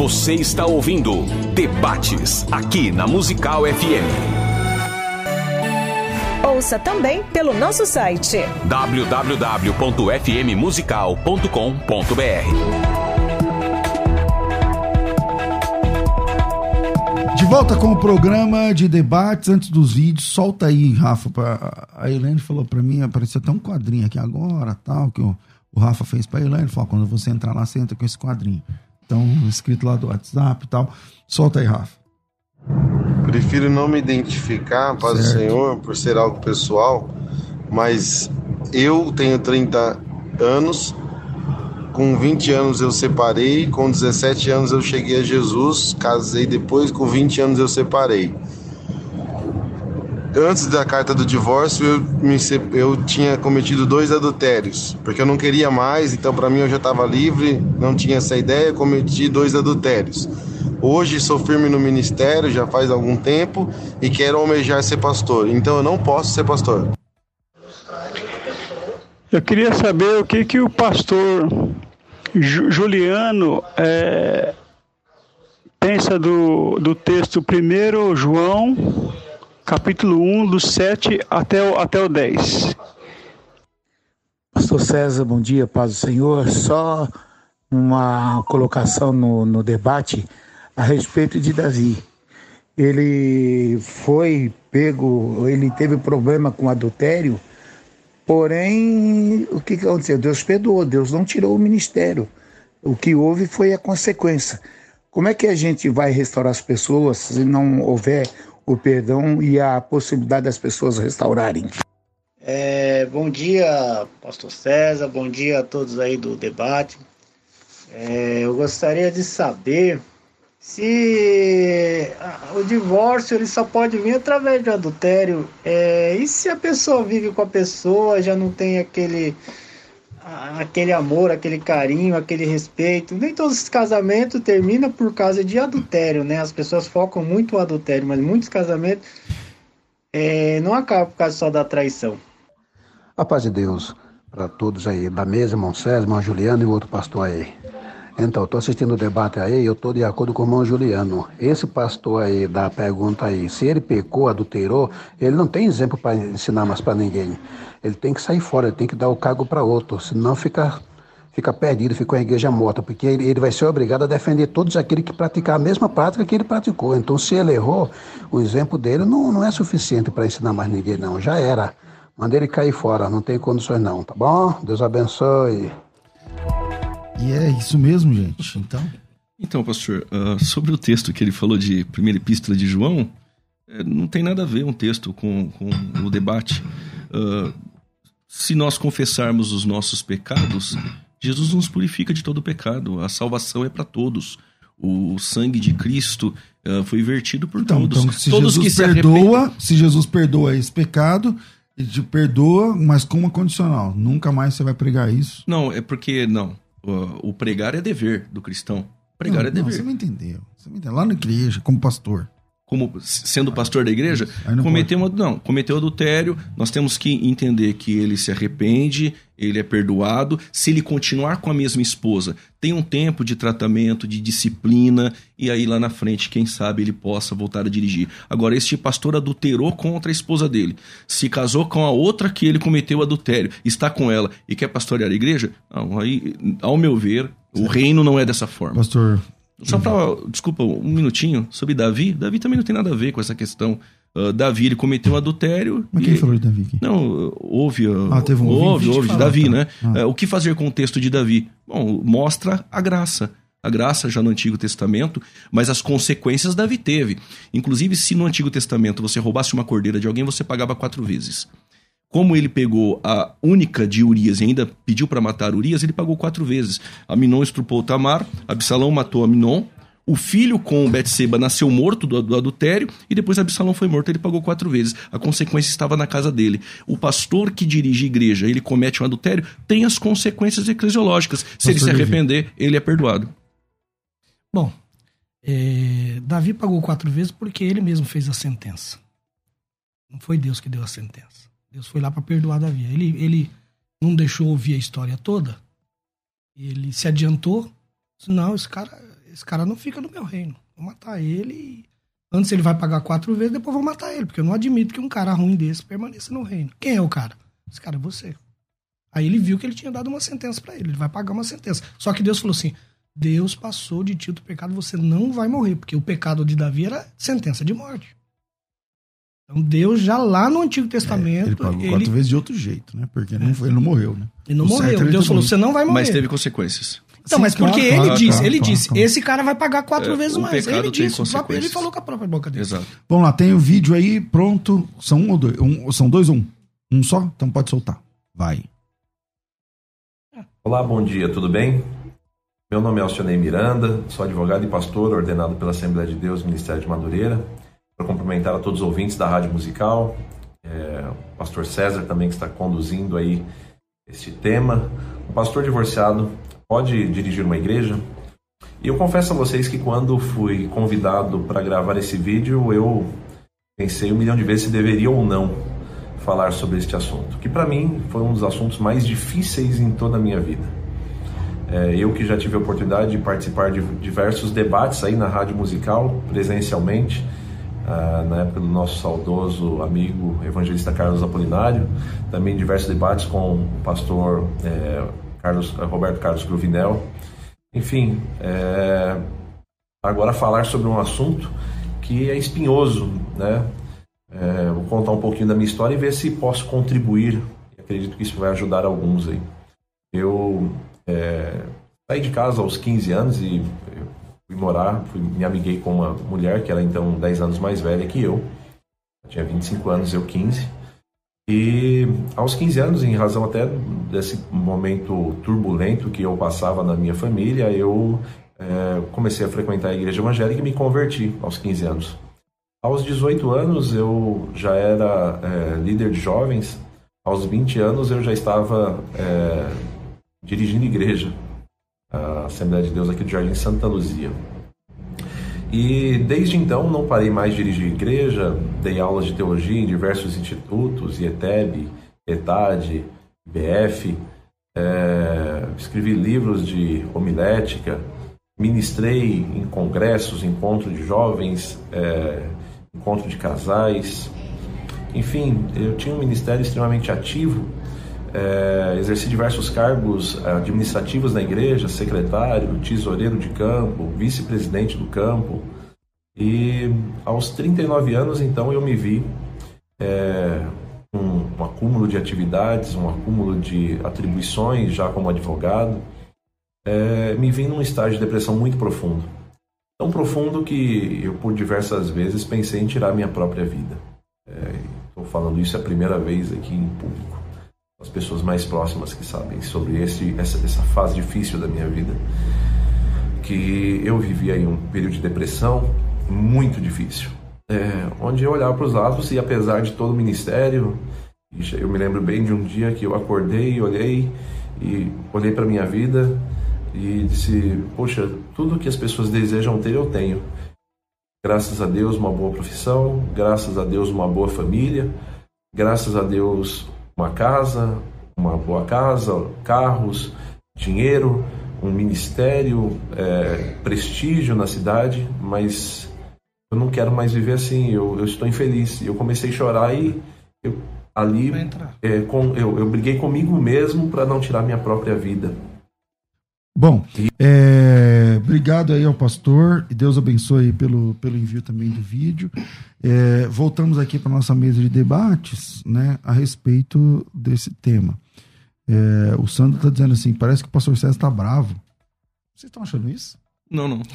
Você está ouvindo Debates aqui na Musical FM. Ouça também pelo nosso site www.fmmusical.com.br. De volta com o programa de debates antes dos vídeos. Solta aí, Rafa. Pra... A Helene falou para mim, apareceu até um quadrinho aqui agora, tal, que o, o Rafa fez para a Helene. Falou: quando você entrar lá, você entra com esse quadrinho. Então, escrito lá do WhatsApp e tal. Solta aí, Rafa. Prefiro não me identificar, paz do Senhor, por ser algo pessoal, mas eu tenho 30 anos, com 20 anos eu separei, com 17 anos eu cheguei a Jesus, casei depois, com 20 anos eu separei. Antes da carta do divórcio, eu, me, eu tinha cometido dois adultérios, porque eu não queria mais, então para mim eu já estava livre, não tinha essa ideia, cometi dois adultérios. Hoje sou firme no ministério, já faz algum tempo, e quero almejar ser pastor, então eu não posso ser pastor. Eu queria saber o que, que o pastor Juliano é, pensa do, do texto 1 João, capítulo 1, do 7 até o, até o 10. Pastor César, bom dia, paz do Senhor. Só uma colocação no, no debate a respeito de Davi. Ele foi pego, ele teve problema com adultério Porém, o que aconteceu? Deus perdoou, Deus não tirou o ministério. O que houve foi a consequência. Como é que a gente vai restaurar as pessoas se não houver o perdão e a possibilidade das pessoas restaurarem? É, bom dia, Pastor César, bom dia a todos aí do debate. É, eu gostaria de saber se o divórcio ele só pode vir através de adultério, é, e se a pessoa vive com a pessoa, já não tem aquele aquele amor, aquele carinho, aquele respeito. Nem todos os casamentos terminam por causa de adultério, né? As pessoas focam muito no adultério, mas muitos casamentos é, não acabam por causa só da traição. A paz de Deus para todos aí, da mesa, irmão César, irmão Juliano e o outro pastor aí. Então, estou assistindo o debate aí, eu estou de acordo com o irmão Juliano. Esse pastor aí da pergunta aí, se ele pecou, adulterou, ele não tem exemplo para ensinar mais para ninguém. Ele tem que sair fora, ele tem que dar o cargo para outro, senão fica, fica perdido, ficou em igreja morta, porque ele, ele vai ser obrigado a defender todos aqueles que praticar a mesma prática que ele praticou. Então, se ele errou, o exemplo dele não, não é suficiente para ensinar mais ninguém, não. Já era. Manda ele cair fora, não tem condições não, tá bom? Deus abençoe. E é isso mesmo, gente. Então. Então, pastor, uh, sobre o texto que ele falou de primeira epístola de João, é, não tem nada a ver um texto com, com o debate. Uh, se nós confessarmos os nossos pecados, Jesus nos purifica de todo pecado. A salvação é para todos. O sangue de Cristo uh, foi vertido por então, todos. Então, se todos Jesus que perdoa, se, se Jesus perdoa esse pecado, ele te perdoa, mas com uma condicional. Nunca mais você vai pregar isso. Não, é porque não. O, o pregar é dever do cristão. Pregar não, é dever. Não, você não entendeu. Você não entendeu. Lá na igreja, como pastor como sendo pastor da igreja, não cometeu, não, cometeu adultério, nós temos que entender que ele se arrepende, ele é perdoado. Se ele continuar com a mesma esposa, tem um tempo de tratamento, de disciplina, e aí lá na frente, quem sabe ele possa voltar a dirigir. Agora, este pastor adulterou contra a esposa dele, se casou com a outra que ele cometeu adultério, está com ela e quer pastorear a igreja, não, aí, ao meu ver, o reino não é dessa forma. Pastor só para, desculpa, um minutinho sobre Davi. Davi também não tem nada a ver com essa questão. Uh, Davi ele cometeu um adultério. Mas quem falou de Davi aqui? Não, houve. Uh, ah, teve um houve, houve de Davi, tá. né? Ah. Uh, o que fazer com o texto de Davi? Bom, mostra a graça. A graça já no Antigo Testamento, mas as consequências Davi teve. Inclusive, se no Antigo Testamento você roubasse uma cordeira de alguém, você pagava quatro vezes. Como ele pegou a única de Urias e ainda pediu para matar Urias, ele pagou quatro vezes. Aminon estrupou Tamar, Absalão matou Aminon, o filho com Betseba nasceu morto do, do, adultério e depois Absalão foi morto, ele pagou quatro vezes. A consequência estava na casa dele. O pastor que dirige a igreja, ele comete um adultério, tem as consequências eclesiológicas. Se pastor ele se arrepender, Davi. ele é perdoado. Bom, é, Davi pagou quatro vezes porque ele mesmo fez a sentença. Não foi Deus que deu a sentença. Deus foi lá para perdoar Davi. Ele, ele não deixou ouvir a história toda. Ele se adiantou. Disse, não, esse cara, esse cara não fica no meu reino. Vou matar ele. Antes ele vai pagar quatro vezes, depois vou matar ele. Porque eu não admito que um cara ruim desse permaneça no reino. Quem é o cara? Esse cara é você. Aí ele viu que ele tinha dado uma sentença para ele. Ele vai pagar uma sentença. Só que Deus falou assim: Deus passou de ti do pecado, você não vai morrer. Porque o pecado de Davi era sentença de morte. Então Deus já lá no Antigo Testamento. É, ele pagou ele... quatro vezes de outro jeito, né? Porque não foi, ele não morreu, né? Ele não o morreu. Deus falou: você não vai morrer. Mas teve consequências. Então, Sim, mas porque claro, ele claro, disse, claro, ele disse, esse cara vai pagar quatro é, vezes mais. Ele disse, ele falou com a própria boca dele. Exato. Vamos lá, tem o um vídeo aí, pronto. São um ou dois? Um, são dois ou um? Um só? Então pode soltar. Vai. Olá, bom dia, tudo bem? Meu nome é Alcionei Miranda, sou advogado e pastor ordenado pela Assembleia de Deus, Ministério de Madureira cumprimentar a todos os ouvintes da Rádio Musical, é, o pastor César também que está conduzindo aí este tema. O pastor divorciado pode dirigir uma igreja? E eu confesso a vocês que quando fui convidado para gravar esse vídeo, eu pensei um milhão de vezes se deveria ou não falar sobre este assunto, que para mim foi um dos assuntos mais difíceis em toda a minha vida. É, eu que já tive a oportunidade de participar de diversos debates aí na rádio musical, presencialmente, ah, na época do nosso saudoso amigo evangelista Carlos Apolinário, também diversos debates com o pastor é, Carlos, Roberto Carlos Cruvinel. Enfim, é, agora falar sobre um assunto que é espinhoso, né? É, vou contar um pouquinho da minha história e ver se posso contribuir. Acredito que isso vai ajudar alguns aí. Eu saí de casa aos 15 anos e fui morar, fui, me amiguei com uma mulher que era então 10 anos mais velha que eu. tinha 25 anos, eu 15. E aos 15 anos, em razão até desse momento turbulento que eu passava na minha família, eu é, comecei a frequentar a igreja evangélica e me converti aos 15 anos. Aos 18 anos, eu já era é, líder de jovens. Aos 20 anos, eu já estava é, dirigindo igreja a Assembleia de Deus aqui do Jardim Santa Luzia. E desde então não parei mais de dirigir igreja, dei aulas de teologia em diversos institutos, IETEB, ETAD, BF, é, escrevi livros de homilética, ministrei em congressos, encontro de jovens, é, encontro de casais. Enfim, eu tinha um ministério extremamente ativo É, exerci diversos cargos administrativos na igreja, secretário, tesoureiro de campo, vice-presidente do campo. E aos 39 anos, então, eu me vi é, um, um acúmulo de atividades, um acúmulo de atribuições já como advogado. É, me vi num estágio de depressão muito profundo. Tão profundo que eu, por diversas vezes, pensei em tirar minha própria vida. Estou é, falando isso a primeira vez aqui em público. As pessoas mais próximas que sabem sobre esse, essa, essa fase difícil da minha vida. Que eu vivi aí um período de depressão muito difícil. É, onde eu olhava para os lados e apesar de todo o ministério, eu me lembro bem de um dia que eu acordei, olhei e olhei para minha vida e disse: Poxa, tudo que as pessoas desejam ter, eu tenho. Graças a Deus, uma boa profissão, graças a Deus, uma boa família, graças a Deus, uma casa, uma boa casa, carros, dinheiro, um ministério, é, prestígio na cidade, mas eu não quero mais viver assim, eu, eu estou infeliz. Eu comecei a chorar e eu, ali é, com, eu, eu briguei comigo mesmo para não tirar minha própria vida. Bom, é, obrigado aí ao pastor e Deus abençoe pelo, pelo envio também do vídeo. É, voltamos aqui para nossa mesa de debates, né, a respeito desse tema. É, o Sandro está dizendo assim, parece que o pastor César está bravo. Vocês estão achando isso? Não, não. [LAUGHS]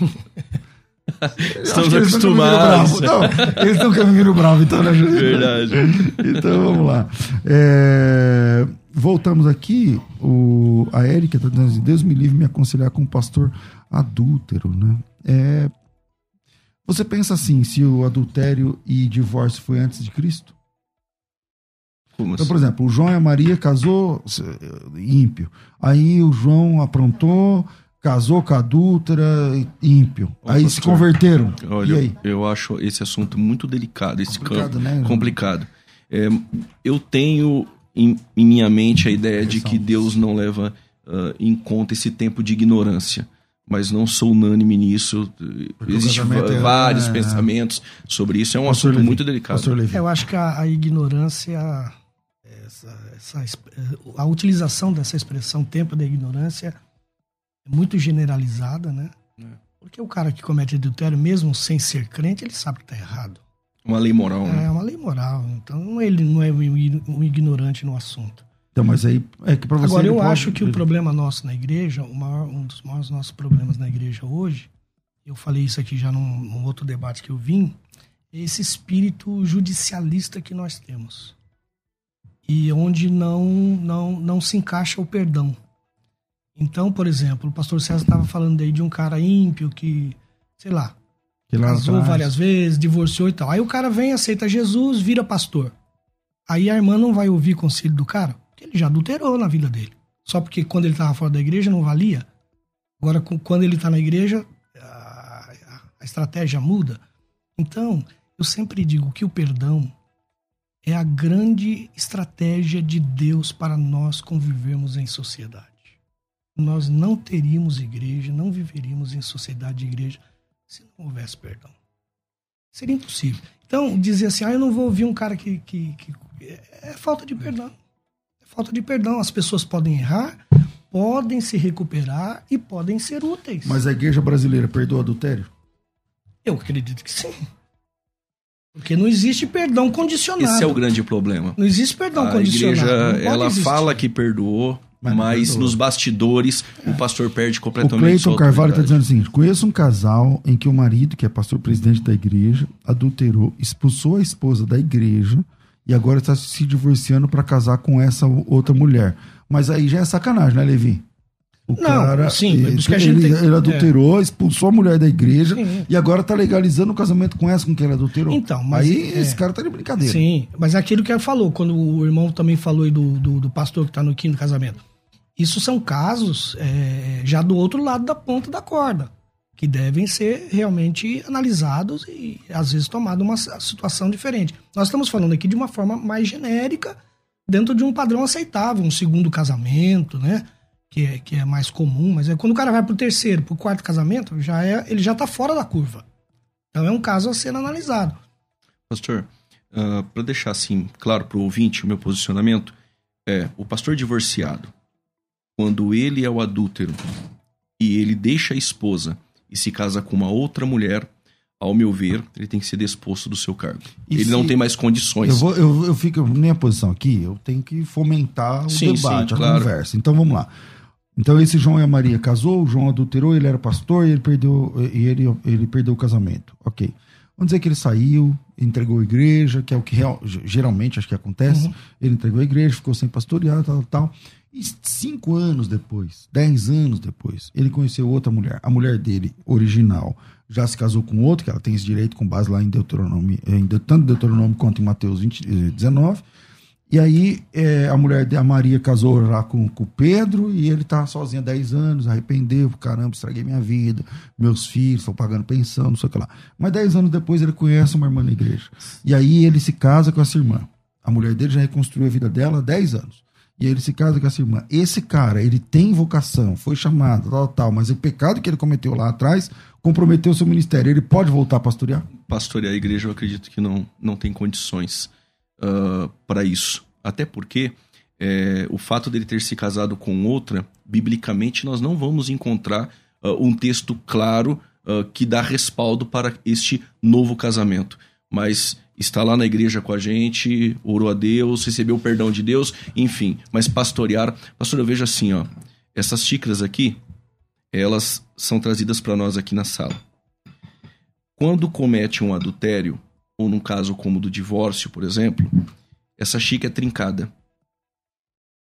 Estamos acostumados. Não, eles estão caminhando bravo, então, né, [LAUGHS] Verdade. Então vamos lá. É, voltamos aqui. O, a Érica está dizendo assim: Deus me livre me aconselhar com um pastor adúltero, né? É, você pensa assim, se o adultério e divórcio foi antes de Cristo? Como então, assim? por exemplo, o João e a Maria casou ímpio. Aí o João aprontou, casou com a adúltera, ímpio. Ô, aí pastor, se converteram. Olha, e aí? eu acho esse assunto muito delicado, esse Complicado, campo né? complicado. É, eu tenho em, em minha mente a ideia de que Deus não leva ah, em conta esse tempo de ignorância. Mas não sou unânime nisso. Existem é- vários é- pensamentos sobre isso. É um assunto Levi, muito delicado. Eu acho que a, a ignorância, essa, essa exp- a utilização dessa expressão tempo da ignorância é muito generalizada, né? Porque o cara que comete adultério, mesmo sem ser crente, ele sabe que está errado. Uma lei moral, né? É uma lei moral. Então ele não é um ig- ignorante no assunto. Então, mas aí é que para você. Agora, eu pode- acho que o problema nosso na igreja, o maior, um dos maiores nossos problemas na igreja hoje, eu falei isso aqui já num, num outro debate que eu vim, é esse espírito judicialista que nós temos. E onde não, não, não se encaixa o perdão. Então, por exemplo, o pastor César estava falando aí de um cara ímpio que, sei lá casou atrás- várias vezes, divorciou e tal. Aí o cara vem, aceita Jesus, vira pastor. Aí a irmã não vai ouvir conselho do cara, porque ele já adulterou na vida dele. Só porque quando ele estava fora da igreja não valia. Agora, quando ele está na igreja, a estratégia muda. Então, eu sempre digo que o perdão é a grande estratégia de Deus para nós convivermos em sociedade. Nós não teríamos igreja, não viveríamos em sociedade de igreja se não houvesse perdão. Seria impossível. Então, dizer assim, ah, eu não vou ouvir um cara que. que, que- é falta de perdão. É falta de perdão. As pessoas podem errar, podem se recuperar e podem ser úteis. Mas a igreja brasileira perdoa adultério? Eu acredito que sim. Porque não existe perdão condicionado. Esse é o grande problema. Não existe perdão a condicionado. igreja, Não pode ela existir. fala que perdoou, Mas nos bastidores o pastor perde O completamente Cleiton sua Carvalho está dizendo o seguinte: conheço um casal em que o marido, que é pastor presidente da igreja, adulterou, expulsou a esposa da igreja e agora está se divorciando para casar com essa outra mulher. Mas aí já é sacanagem, né, Levi? O Não, sim, ele, por isso que a gente ele, tem- ele adulterou, expulsou a mulher da igreja Sim. e agora está legalizando o casamento com essa com quem ele adulterou. Então, mas aí é- esse cara tá de brincadeira. Sim, mas é aquilo que ele falou, quando o irmão também falou aí do, do, do pastor que está no quinto casamento. Isso são casos é, já do outro lado da ponta da corda, que devem ser realmente analisados e, às vezes, tomada uma situação diferente. Nós estamos falando aqui de uma forma mais genérica, dentro de um padrão aceitável, um segundo casamento, né? Que é, que é mais comum, mas é quando o cara vai pro terceiro, pro quarto casamento, já é, ele já tá fora da curva. Então é um caso a ser analisado. Pastor, para deixar assim claro para o ouvinte o meu posicionamento, é o pastor divorciado, quando ele é o adúltero e ele deixa a esposa e se casa com uma outra mulher, ao meu ver, ele tem que ser disposto do seu cargo. E ele não tem mais condições. Eu, vou, eu, eu fico, minha posição aqui, eu tenho que fomentar o Sim, debate, sim, a claro. conversa. Então vamos lá. Então esse João e a Maria casou, o João adulterou, ele era pastor e ele perdeu, e ele, ele perdeu o casamento. Ok. Vamos dizer que ele saiu, entregou a igreja, que é o que real- geralmente acho que acontece. Ele entregou a igreja, ficou sem pastorear, tal, tal. E cinco anos depois, dez anos depois, ele conheceu outra mulher. A mulher dele, original, já se casou com outro, que ela tem esse direito com base lá em Deuteronômio, em, tanto Deuteronômio quanto em Mateus 20, eh, 19. E aí é, a mulher de a Maria casou lá com, com o Pedro e ele tá sozinho há 10 anos, arrependeu, caramba, estraguei minha vida, meus filhos, estão pagando pensão, não sei o que lá. Mas 10 anos depois ele conhece uma irmã na igreja. E aí ele se casa com essa irmã. A mulher dele já reconstruiu a vida dela há 10 anos. E aí ele se casa com essa irmã. Esse cara, ele tem vocação, foi chamado, tal, tal, mas o pecado que ele cometeu lá atrás comprometeu o seu ministério. Ele pode voltar a pastorear? pastorear a igreja, eu acredito que não, não tem condições para isso. Até porque é, o fato dele ter se casado com outra, biblicamente, nós não vamos encontrar ah, um texto claro ah, que dá respaldo para este novo casamento. Mas está lá na igreja com a gente, orou a Deus, recebeu o perdão de Deus, enfim. Mas pastorear. Pastor, eu vejo assim, ó. Essas xícaras aqui, elas são trazidas para nós aqui na sala. Quando comete um adultério, ou num caso como o do divórcio, por exemplo, essa xícara é trincada.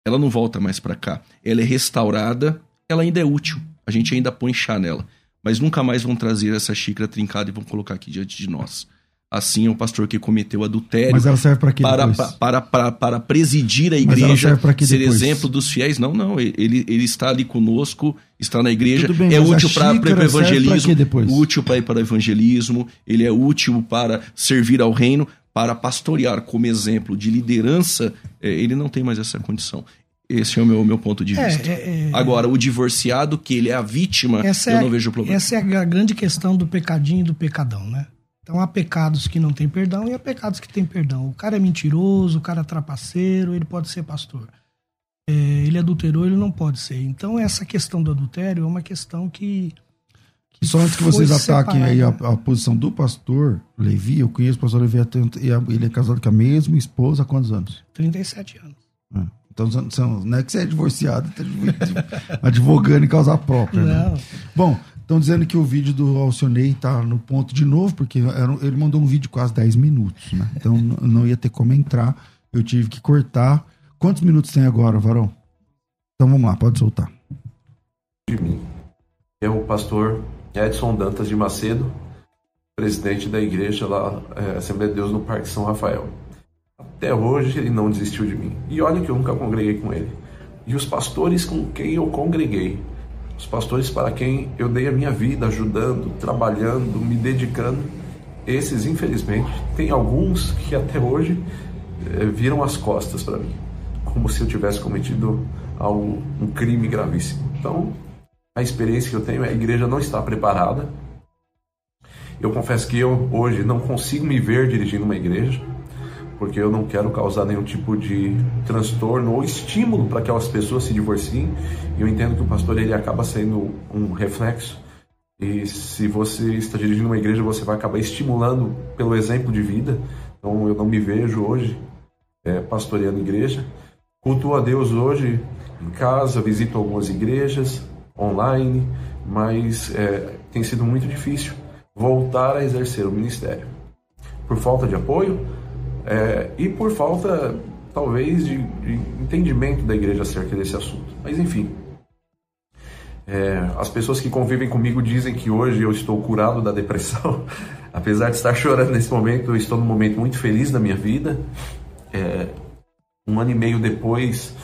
Ela não volta mais para cá. Ela é restaurada, ela ainda é útil. A gente ainda põe chá nela. Mas nunca mais vão trazer essa xícara trincada e vão colocar aqui diante de nós. Assim é o pastor que cometeu adultério. Mas ela serve para quê para, depois? para, para, para presidir a Mas ela igreja, ser exemplo dos fiéis. Não, não. Ele, ele está ali conosco, está na igreja. Tudo bem, é útil para o serve pra evangelismo. Útil para ir para o evangelismo. Ele é útil para servir ao reino, para pastorear como exemplo de liderança. é, ele não tem mais essa condição. Esse é o meu, meu ponto de É, vista. é, é. Agora, o divorciado, que ele é a vítima, Essa eu é, não vejo problema. Essa é a grande questão do pecadinho e do pecadão, né? Então há pecados que não têm perdão e há pecados que têm perdão. O cara é mentiroso, o cara é trapaceiro, ele pode ser pastor. É, ele adulterou, ele não pode ser. Então essa questão do adultério é uma questão que. que Só antes que vocês ataquem aí a, a posição do pastor Levi, eu conheço o pastor Levi e ele é casado com a mesma esposa há quantos anos? 37 anos. Ah, Então não é que você é divorciado, tá [LAUGHS] advogando em causa própria. né? Não. Bom, estão dizendo que o vídeo do Alcionei tá no ponto de novo, porque era ele mandou um vídeo de quase 10 minutos, né? Então não ia ter como entrar, eu tive que cortar. Quantos minutos tem agora, Varão? Então vamos lá, pode soltar. de mim. É o pastor Edson Dantas de Macedo, presidente da igreja lá, é, Assembleia de Deus no Parque São Rafael. Até hoje ele não desistiu de mim. E olha que eu nunca congreguei com ele. E os pastores com quem eu congreguei, os pastores para quem eu dei a minha vida ajudando, trabalhando, me dedicando, esses infelizmente tem alguns que até hoje eh, viram as costas para mim, como se eu tivesse cometido algo, um crime gravíssimo. Então, a experiência que eu tenho é a igreja não está preparada. Eu confesso que eu hoje não consigo me ver dirigindo uma igreja, porque eu não quero causar nenhum tipo de transtorno ou estímulo para que aquelas pessoas se divorciem. E eu entendo que o pastor ele acaba sendo um reflexo. E se você está dirigindo uma igreja, você vai acabar estimulando pelo exemplo de vida. Então eu não me vejo hoje é, pastoreando igreja. Cultuo a Deus hoje em casa, visito algumas igrejas online, mas é, tem sido muito difícil voltar a exercer o ministério por falta de apoio é, e por falta, talvez, de, de entendimento da igreja acerca desse assunto. Mas enfim, é, as pessoas que convivem comigo dizem que hoje eu estou curado da depressão. [LAUGHS] Apesar de estar chorando nesse momento, eu estou num momento muito feliz da minha vida. É, um ano e meio depois,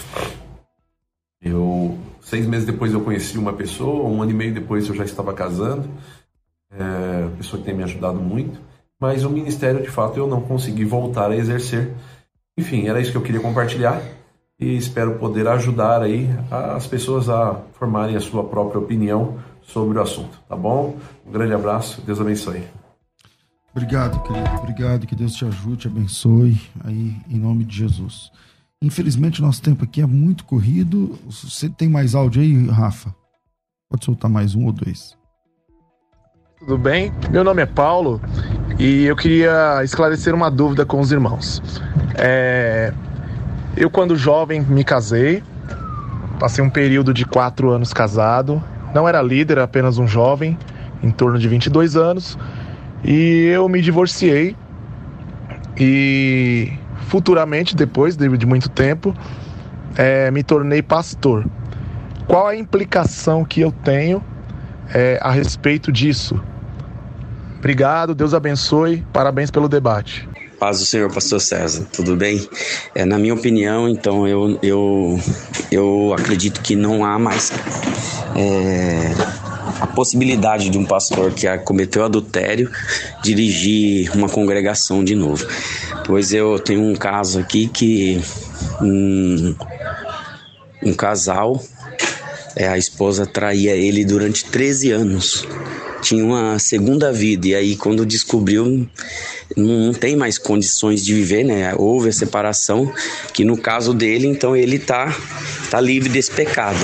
eu seis meses depois eu conheci uma pessoa. Um ano e meio depois eu já estava casando. É, pessoa que tem me ajudado muito. Mas o ministério, de fato, eu não consegui voltar a exercer. Enfim, era isso que eu queria compartilhar e espero poder ajudar aí as pessoas a formarem a sua própria opinião sobre o assunto, tá bom? Um grande abraço, Deus abençoe. Obrigado, querido. Obrigado. Que Deus te ajude, te abençoe aí, em nome de Jesus. Infelizmente, nosso tempo aqui é muito corrido. Você tem mais áudio aí, Rafa? Pode soltar mais um ou dois. Tudo bem? Meu nome é Paulo e eu queria esclarecer uma dúvida com os irmãos. É... Eu, quando jovem, me casei, passei um período de quatro anos casado, não era líder, apenas um jovem, em torno de 22 anos, e eu me divorciei e futuramente, depois de muito tempo, é, me tornei pastor. Qual a implicação que eu tenho é, a respeito disso? Obrigado, Deus abençoe, parabéns pelo debate. Paz do Senhor, Pastor César, tudo bem? É, na minha opinião, então, eu, eu, eu acredito que não há mais é, a possibilidade de um pastor que cometeu adultério dirigir uma congregação de novo. Pois eu tenho um caso aqui que um, um casal, é, a esposa traía ele durante 13 anos. Tinha uma segunda vida, e aí quando descobriu, não tem mais condições de viver, né? Houve a separação, que no caso dele, então ele tá, tá livre desse pecado.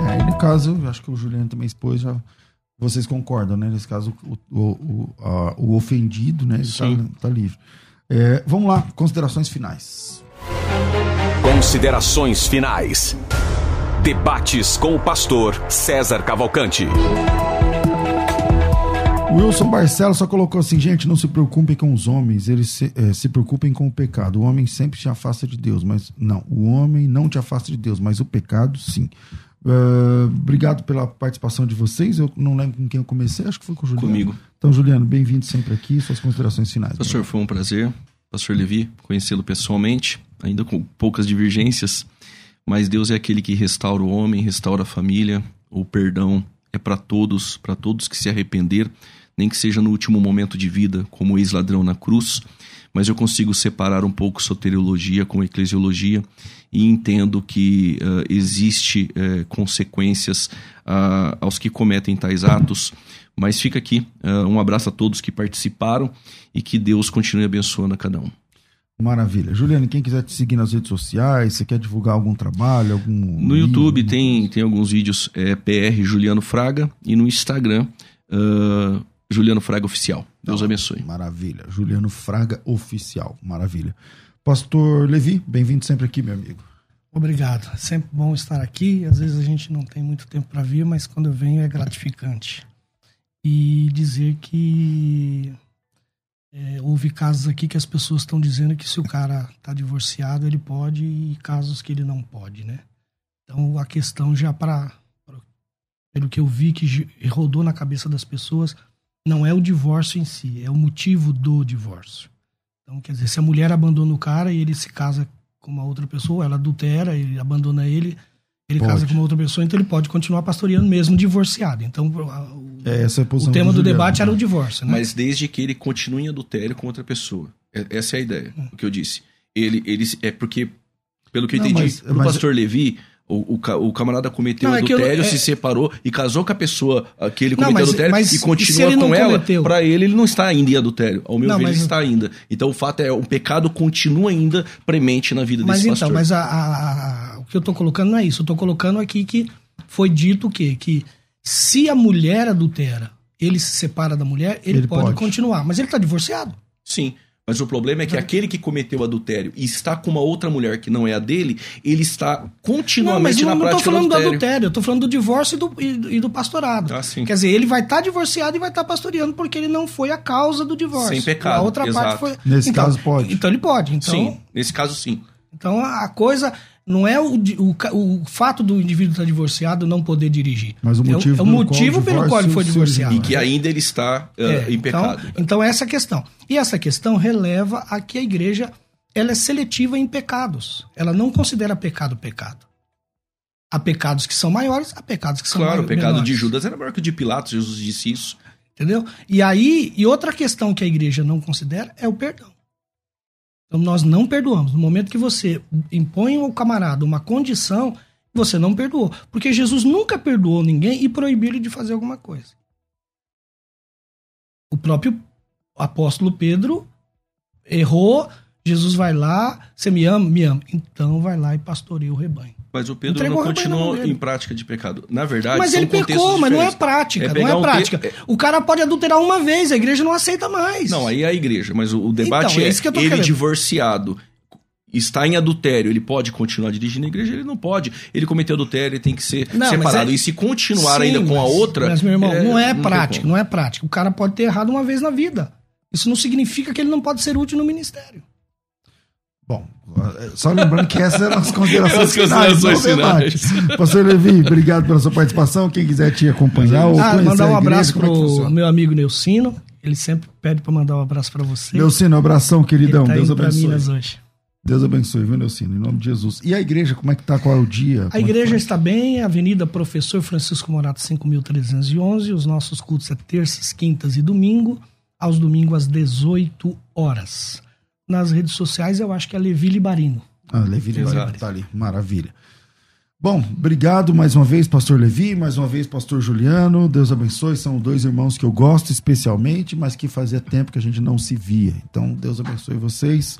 É, no caso, acho que o Juliano também expôs, já, vocês concordam, né? Nesse caso, o, o, o, a, o ofendido, né? Ele. Tá, tá livre. É, vamos lá, considerações finais. Considerações finais. Debates com o pastor César Cavalcante. Wilson Barcelos só colocou assim, gente, não se preocupem com os homens, eles se, é, se preocupem com o pecado. O homem sempre te afasta de Deus, mas não, o homem não te afasta de Deus, mas o pecado sim. Uh, obrigado pela participação de vocês. Eu não lembro com quem eu comecei, acho que foi com o Juliano. Comigo. Então, Juliano, bem-vindo sempre aqui. Suas considerações finais. Pastor, foi um prazer, Pastor Levi, conhecê-lo pessoalmente, ainda com poucas divergências, mas Deus é aquele que restaura o homem, restaura a família. O perdão é para todos, para todos que se arrepender, nem que seja no último momento de vida, como o ex-ladrão na cruz mas eu consigo separar um pouco soteriologia com eclesiologia e entendo que uh, existe uh, consequências uh, aos que cometem tais atos. Mas fica aqui um abraço a todos que participaram e que Deus continue abençoando a cada um. Maravilha. Juliano, quem quiser te seguir nas redes sociais, você quer divulgar algum trabalho, algum. No livro, YouTube tem, tem alguns vídeos é, PR Juliano Fraga e no Instagram uh, Juliano Fraga Oficial. Deus abençoe. Maravilha. Juliano Fraga Oficial. Maravilha. Pastor Levi, bem-vindo sempre aqui, meu amigo. Obrigado. É sempre bom estar aqui. Às vezes a gente não tem muito tempo para vir, mas quando eu venho é gratificante. E dizer que é, houve casos aqui que as pessoas estão dizendo que se o cara está divorciado, ele pode, e casos que ele não pode, né? Então a questão já para. Pelo que eu vi que rodou na cabeça das pessoas, não é o divórcio em si, é o motivo do divórcio. Então, quer dizer, se a mulher abandona o cara e ele se casa com uma outra pessoa, ela adultera, ele abandona ele, ele pode. casa com uma outra pessoa, então ele pode continuar pastoreando mesmo divorciado. Então, o, é, essa é o tema do, do debate era o divórcio. Né? Mas desde que ele continue em adultério com outra pessoa. É, essa é a ideia, hum. o que eu disse. Ele, ele é porque, pelo que eu entendi, mas, o mas... pastor Levi, o, o, o, camarada cometeu não, é adultério, é se separou e casou com a pessoa que ele cometeu não, mas, adultério mas, e continua com ela. Para ele, ele não está ainda em adultério. Ao meu não, ver, mas... ele está ainda. Então o fato é, o pecado continua ainda premente na vida mas desse então, pastor. Mas a, a, a, o que eu estou colocando não é isso. Eu estou colocando aqui que foi dito o quê? Que se a mulher adultera, ele se separa da mulher, ele, ele pode, pode continuar. Mas ele está divorciado. Sim. Mas o problema é que aquele que cometeu adultério e está com uma outra mulher que não é a dele, ele está continuamente não, na prática do adultério. Não, estou falando do adultério, eu estou falando do divórcio e do, e, e do pastorado. Ah, Quer dizer, ele vai estar tá divorciado e vai estar tá pastoreando porque ele não foi a causa do divórcio. Sem pecado, A outra exato. parte foi... Nesse então, caso pode. Então ele pode. Então, sim, nesse caso sim. Então a coisa não é o, o, o fato do indivíduo estar divorciado não poder dirigir. Mas o motivo, é o, é o motivo pelo qual ele foi divorciado. E que ainda ele está uh, é, em então, pecado. Então, então essa é a questão. E essa questão releva a que a igreja ela é seletiva em pecados. Ela não considera pecado pecado. Há pecados que são maiores, há pecados que são claro, maiores. Claro, o pecado menores. de Judas era maior que o de Pilatos, Jesus disse isso. Entendeu? E aí, e outra questão que a igreja não considera é o perdão. Então nós não perdoamos. No momento que você impõe ao camarada uma condição, você não perdoou. Porque Jesus nunca perdoou ninguém e proibiu ele de fazer alguma coisa. O próprio apóstolo Pedro errou, Jesus vai lá, você me ama? Me ama. Então vai lá e pastoreia o rebanho. Mas o Pedro Entregou não continuou em prática de pecado. Na verdade, Mas ele pecou, mas não é prática, não pegar é prática. te- O cara pode adulterar uma vez, a igreja não aceita mais. Não, aí é a igreja, mas o, o debate Então, é é, ele querendo. divorciado. Está em adultério, ele pode continuar dirigindo a igreja? Ele não pode. Ele cometeu adultério, ele tem que ser Não, mas separado. é- E se continuar Sim, ainda com a mas- outra. Mas, meu irmão, não é tem prática, não é prática. O cara pode ter errado uma vez na vida. Isso não significa que ele não pode ser útil no ministério. Bom, é, só lembrando que essas eram as considerações finais, considerações não o debate. finais. Pastor Levi, obrigado pela sua participação. Quem quiser te acompanhar ou Ah, conhecer mandar um a igreja, abraço é que pro funciona? meu amigo Neucino. Ele sempre pede pra mandar um abraço pra você. Neucino, abração, queridão. Ele tá Deus abençoe. Minas hoje. Deus abençoe, viu, Neucino? Em nome de Jesus. E a igreja, como é que tá? Qual é o dia? A Como é que igreja foi? está bem, Avenida Professor Francisco Morato 5311. Os nossos cultos é terças, quintas e domingo, aos domingos às 18 horas. Nas redes sociais eu acho que é Levi Libarino. Ah, Levi Exato. tá ali. Maravilha. Bom, obrigado mais uma vez, pastor Levi, mais uma vez, pastor Juliano. Deus abençoe. São dois irmãos que eu gosto especialmente, mas que fazia tempo que a gente não se via. Então, Deus abençoe vocês.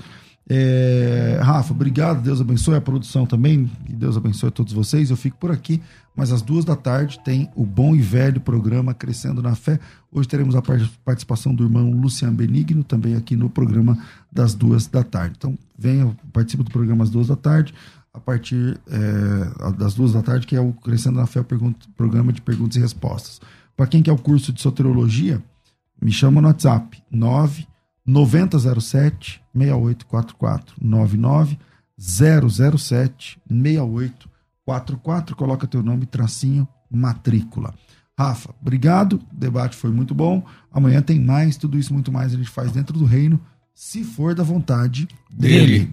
É, Rafa, obrigado. Deus abençoe a produção também. Deus abençoe a todos vocês. Eu fico por aqui, mas às duas da tarde tem o bom e velho programa Crescendo na Fé. Hoje teremos a par- participação do irmão Luciano Benigno, também aqui no programa das duas da tarde. Então, venha, participe do programa às duas da tarde, a partir é, das duas da tarde, que é o Crescendo na Fé, o programa de perguntas e respostas. Para quem quer o curso de soteriologia, me chama no WhatsApp, 9 9007 6844 99 007 6844. Coloca teu nome, tracinho, matrícula. Rafa, obrigado. O debate foi muito bom. Amanhã tem mais, tudo isso muito mais a gente faz dentro do reino, se for da vontade dele.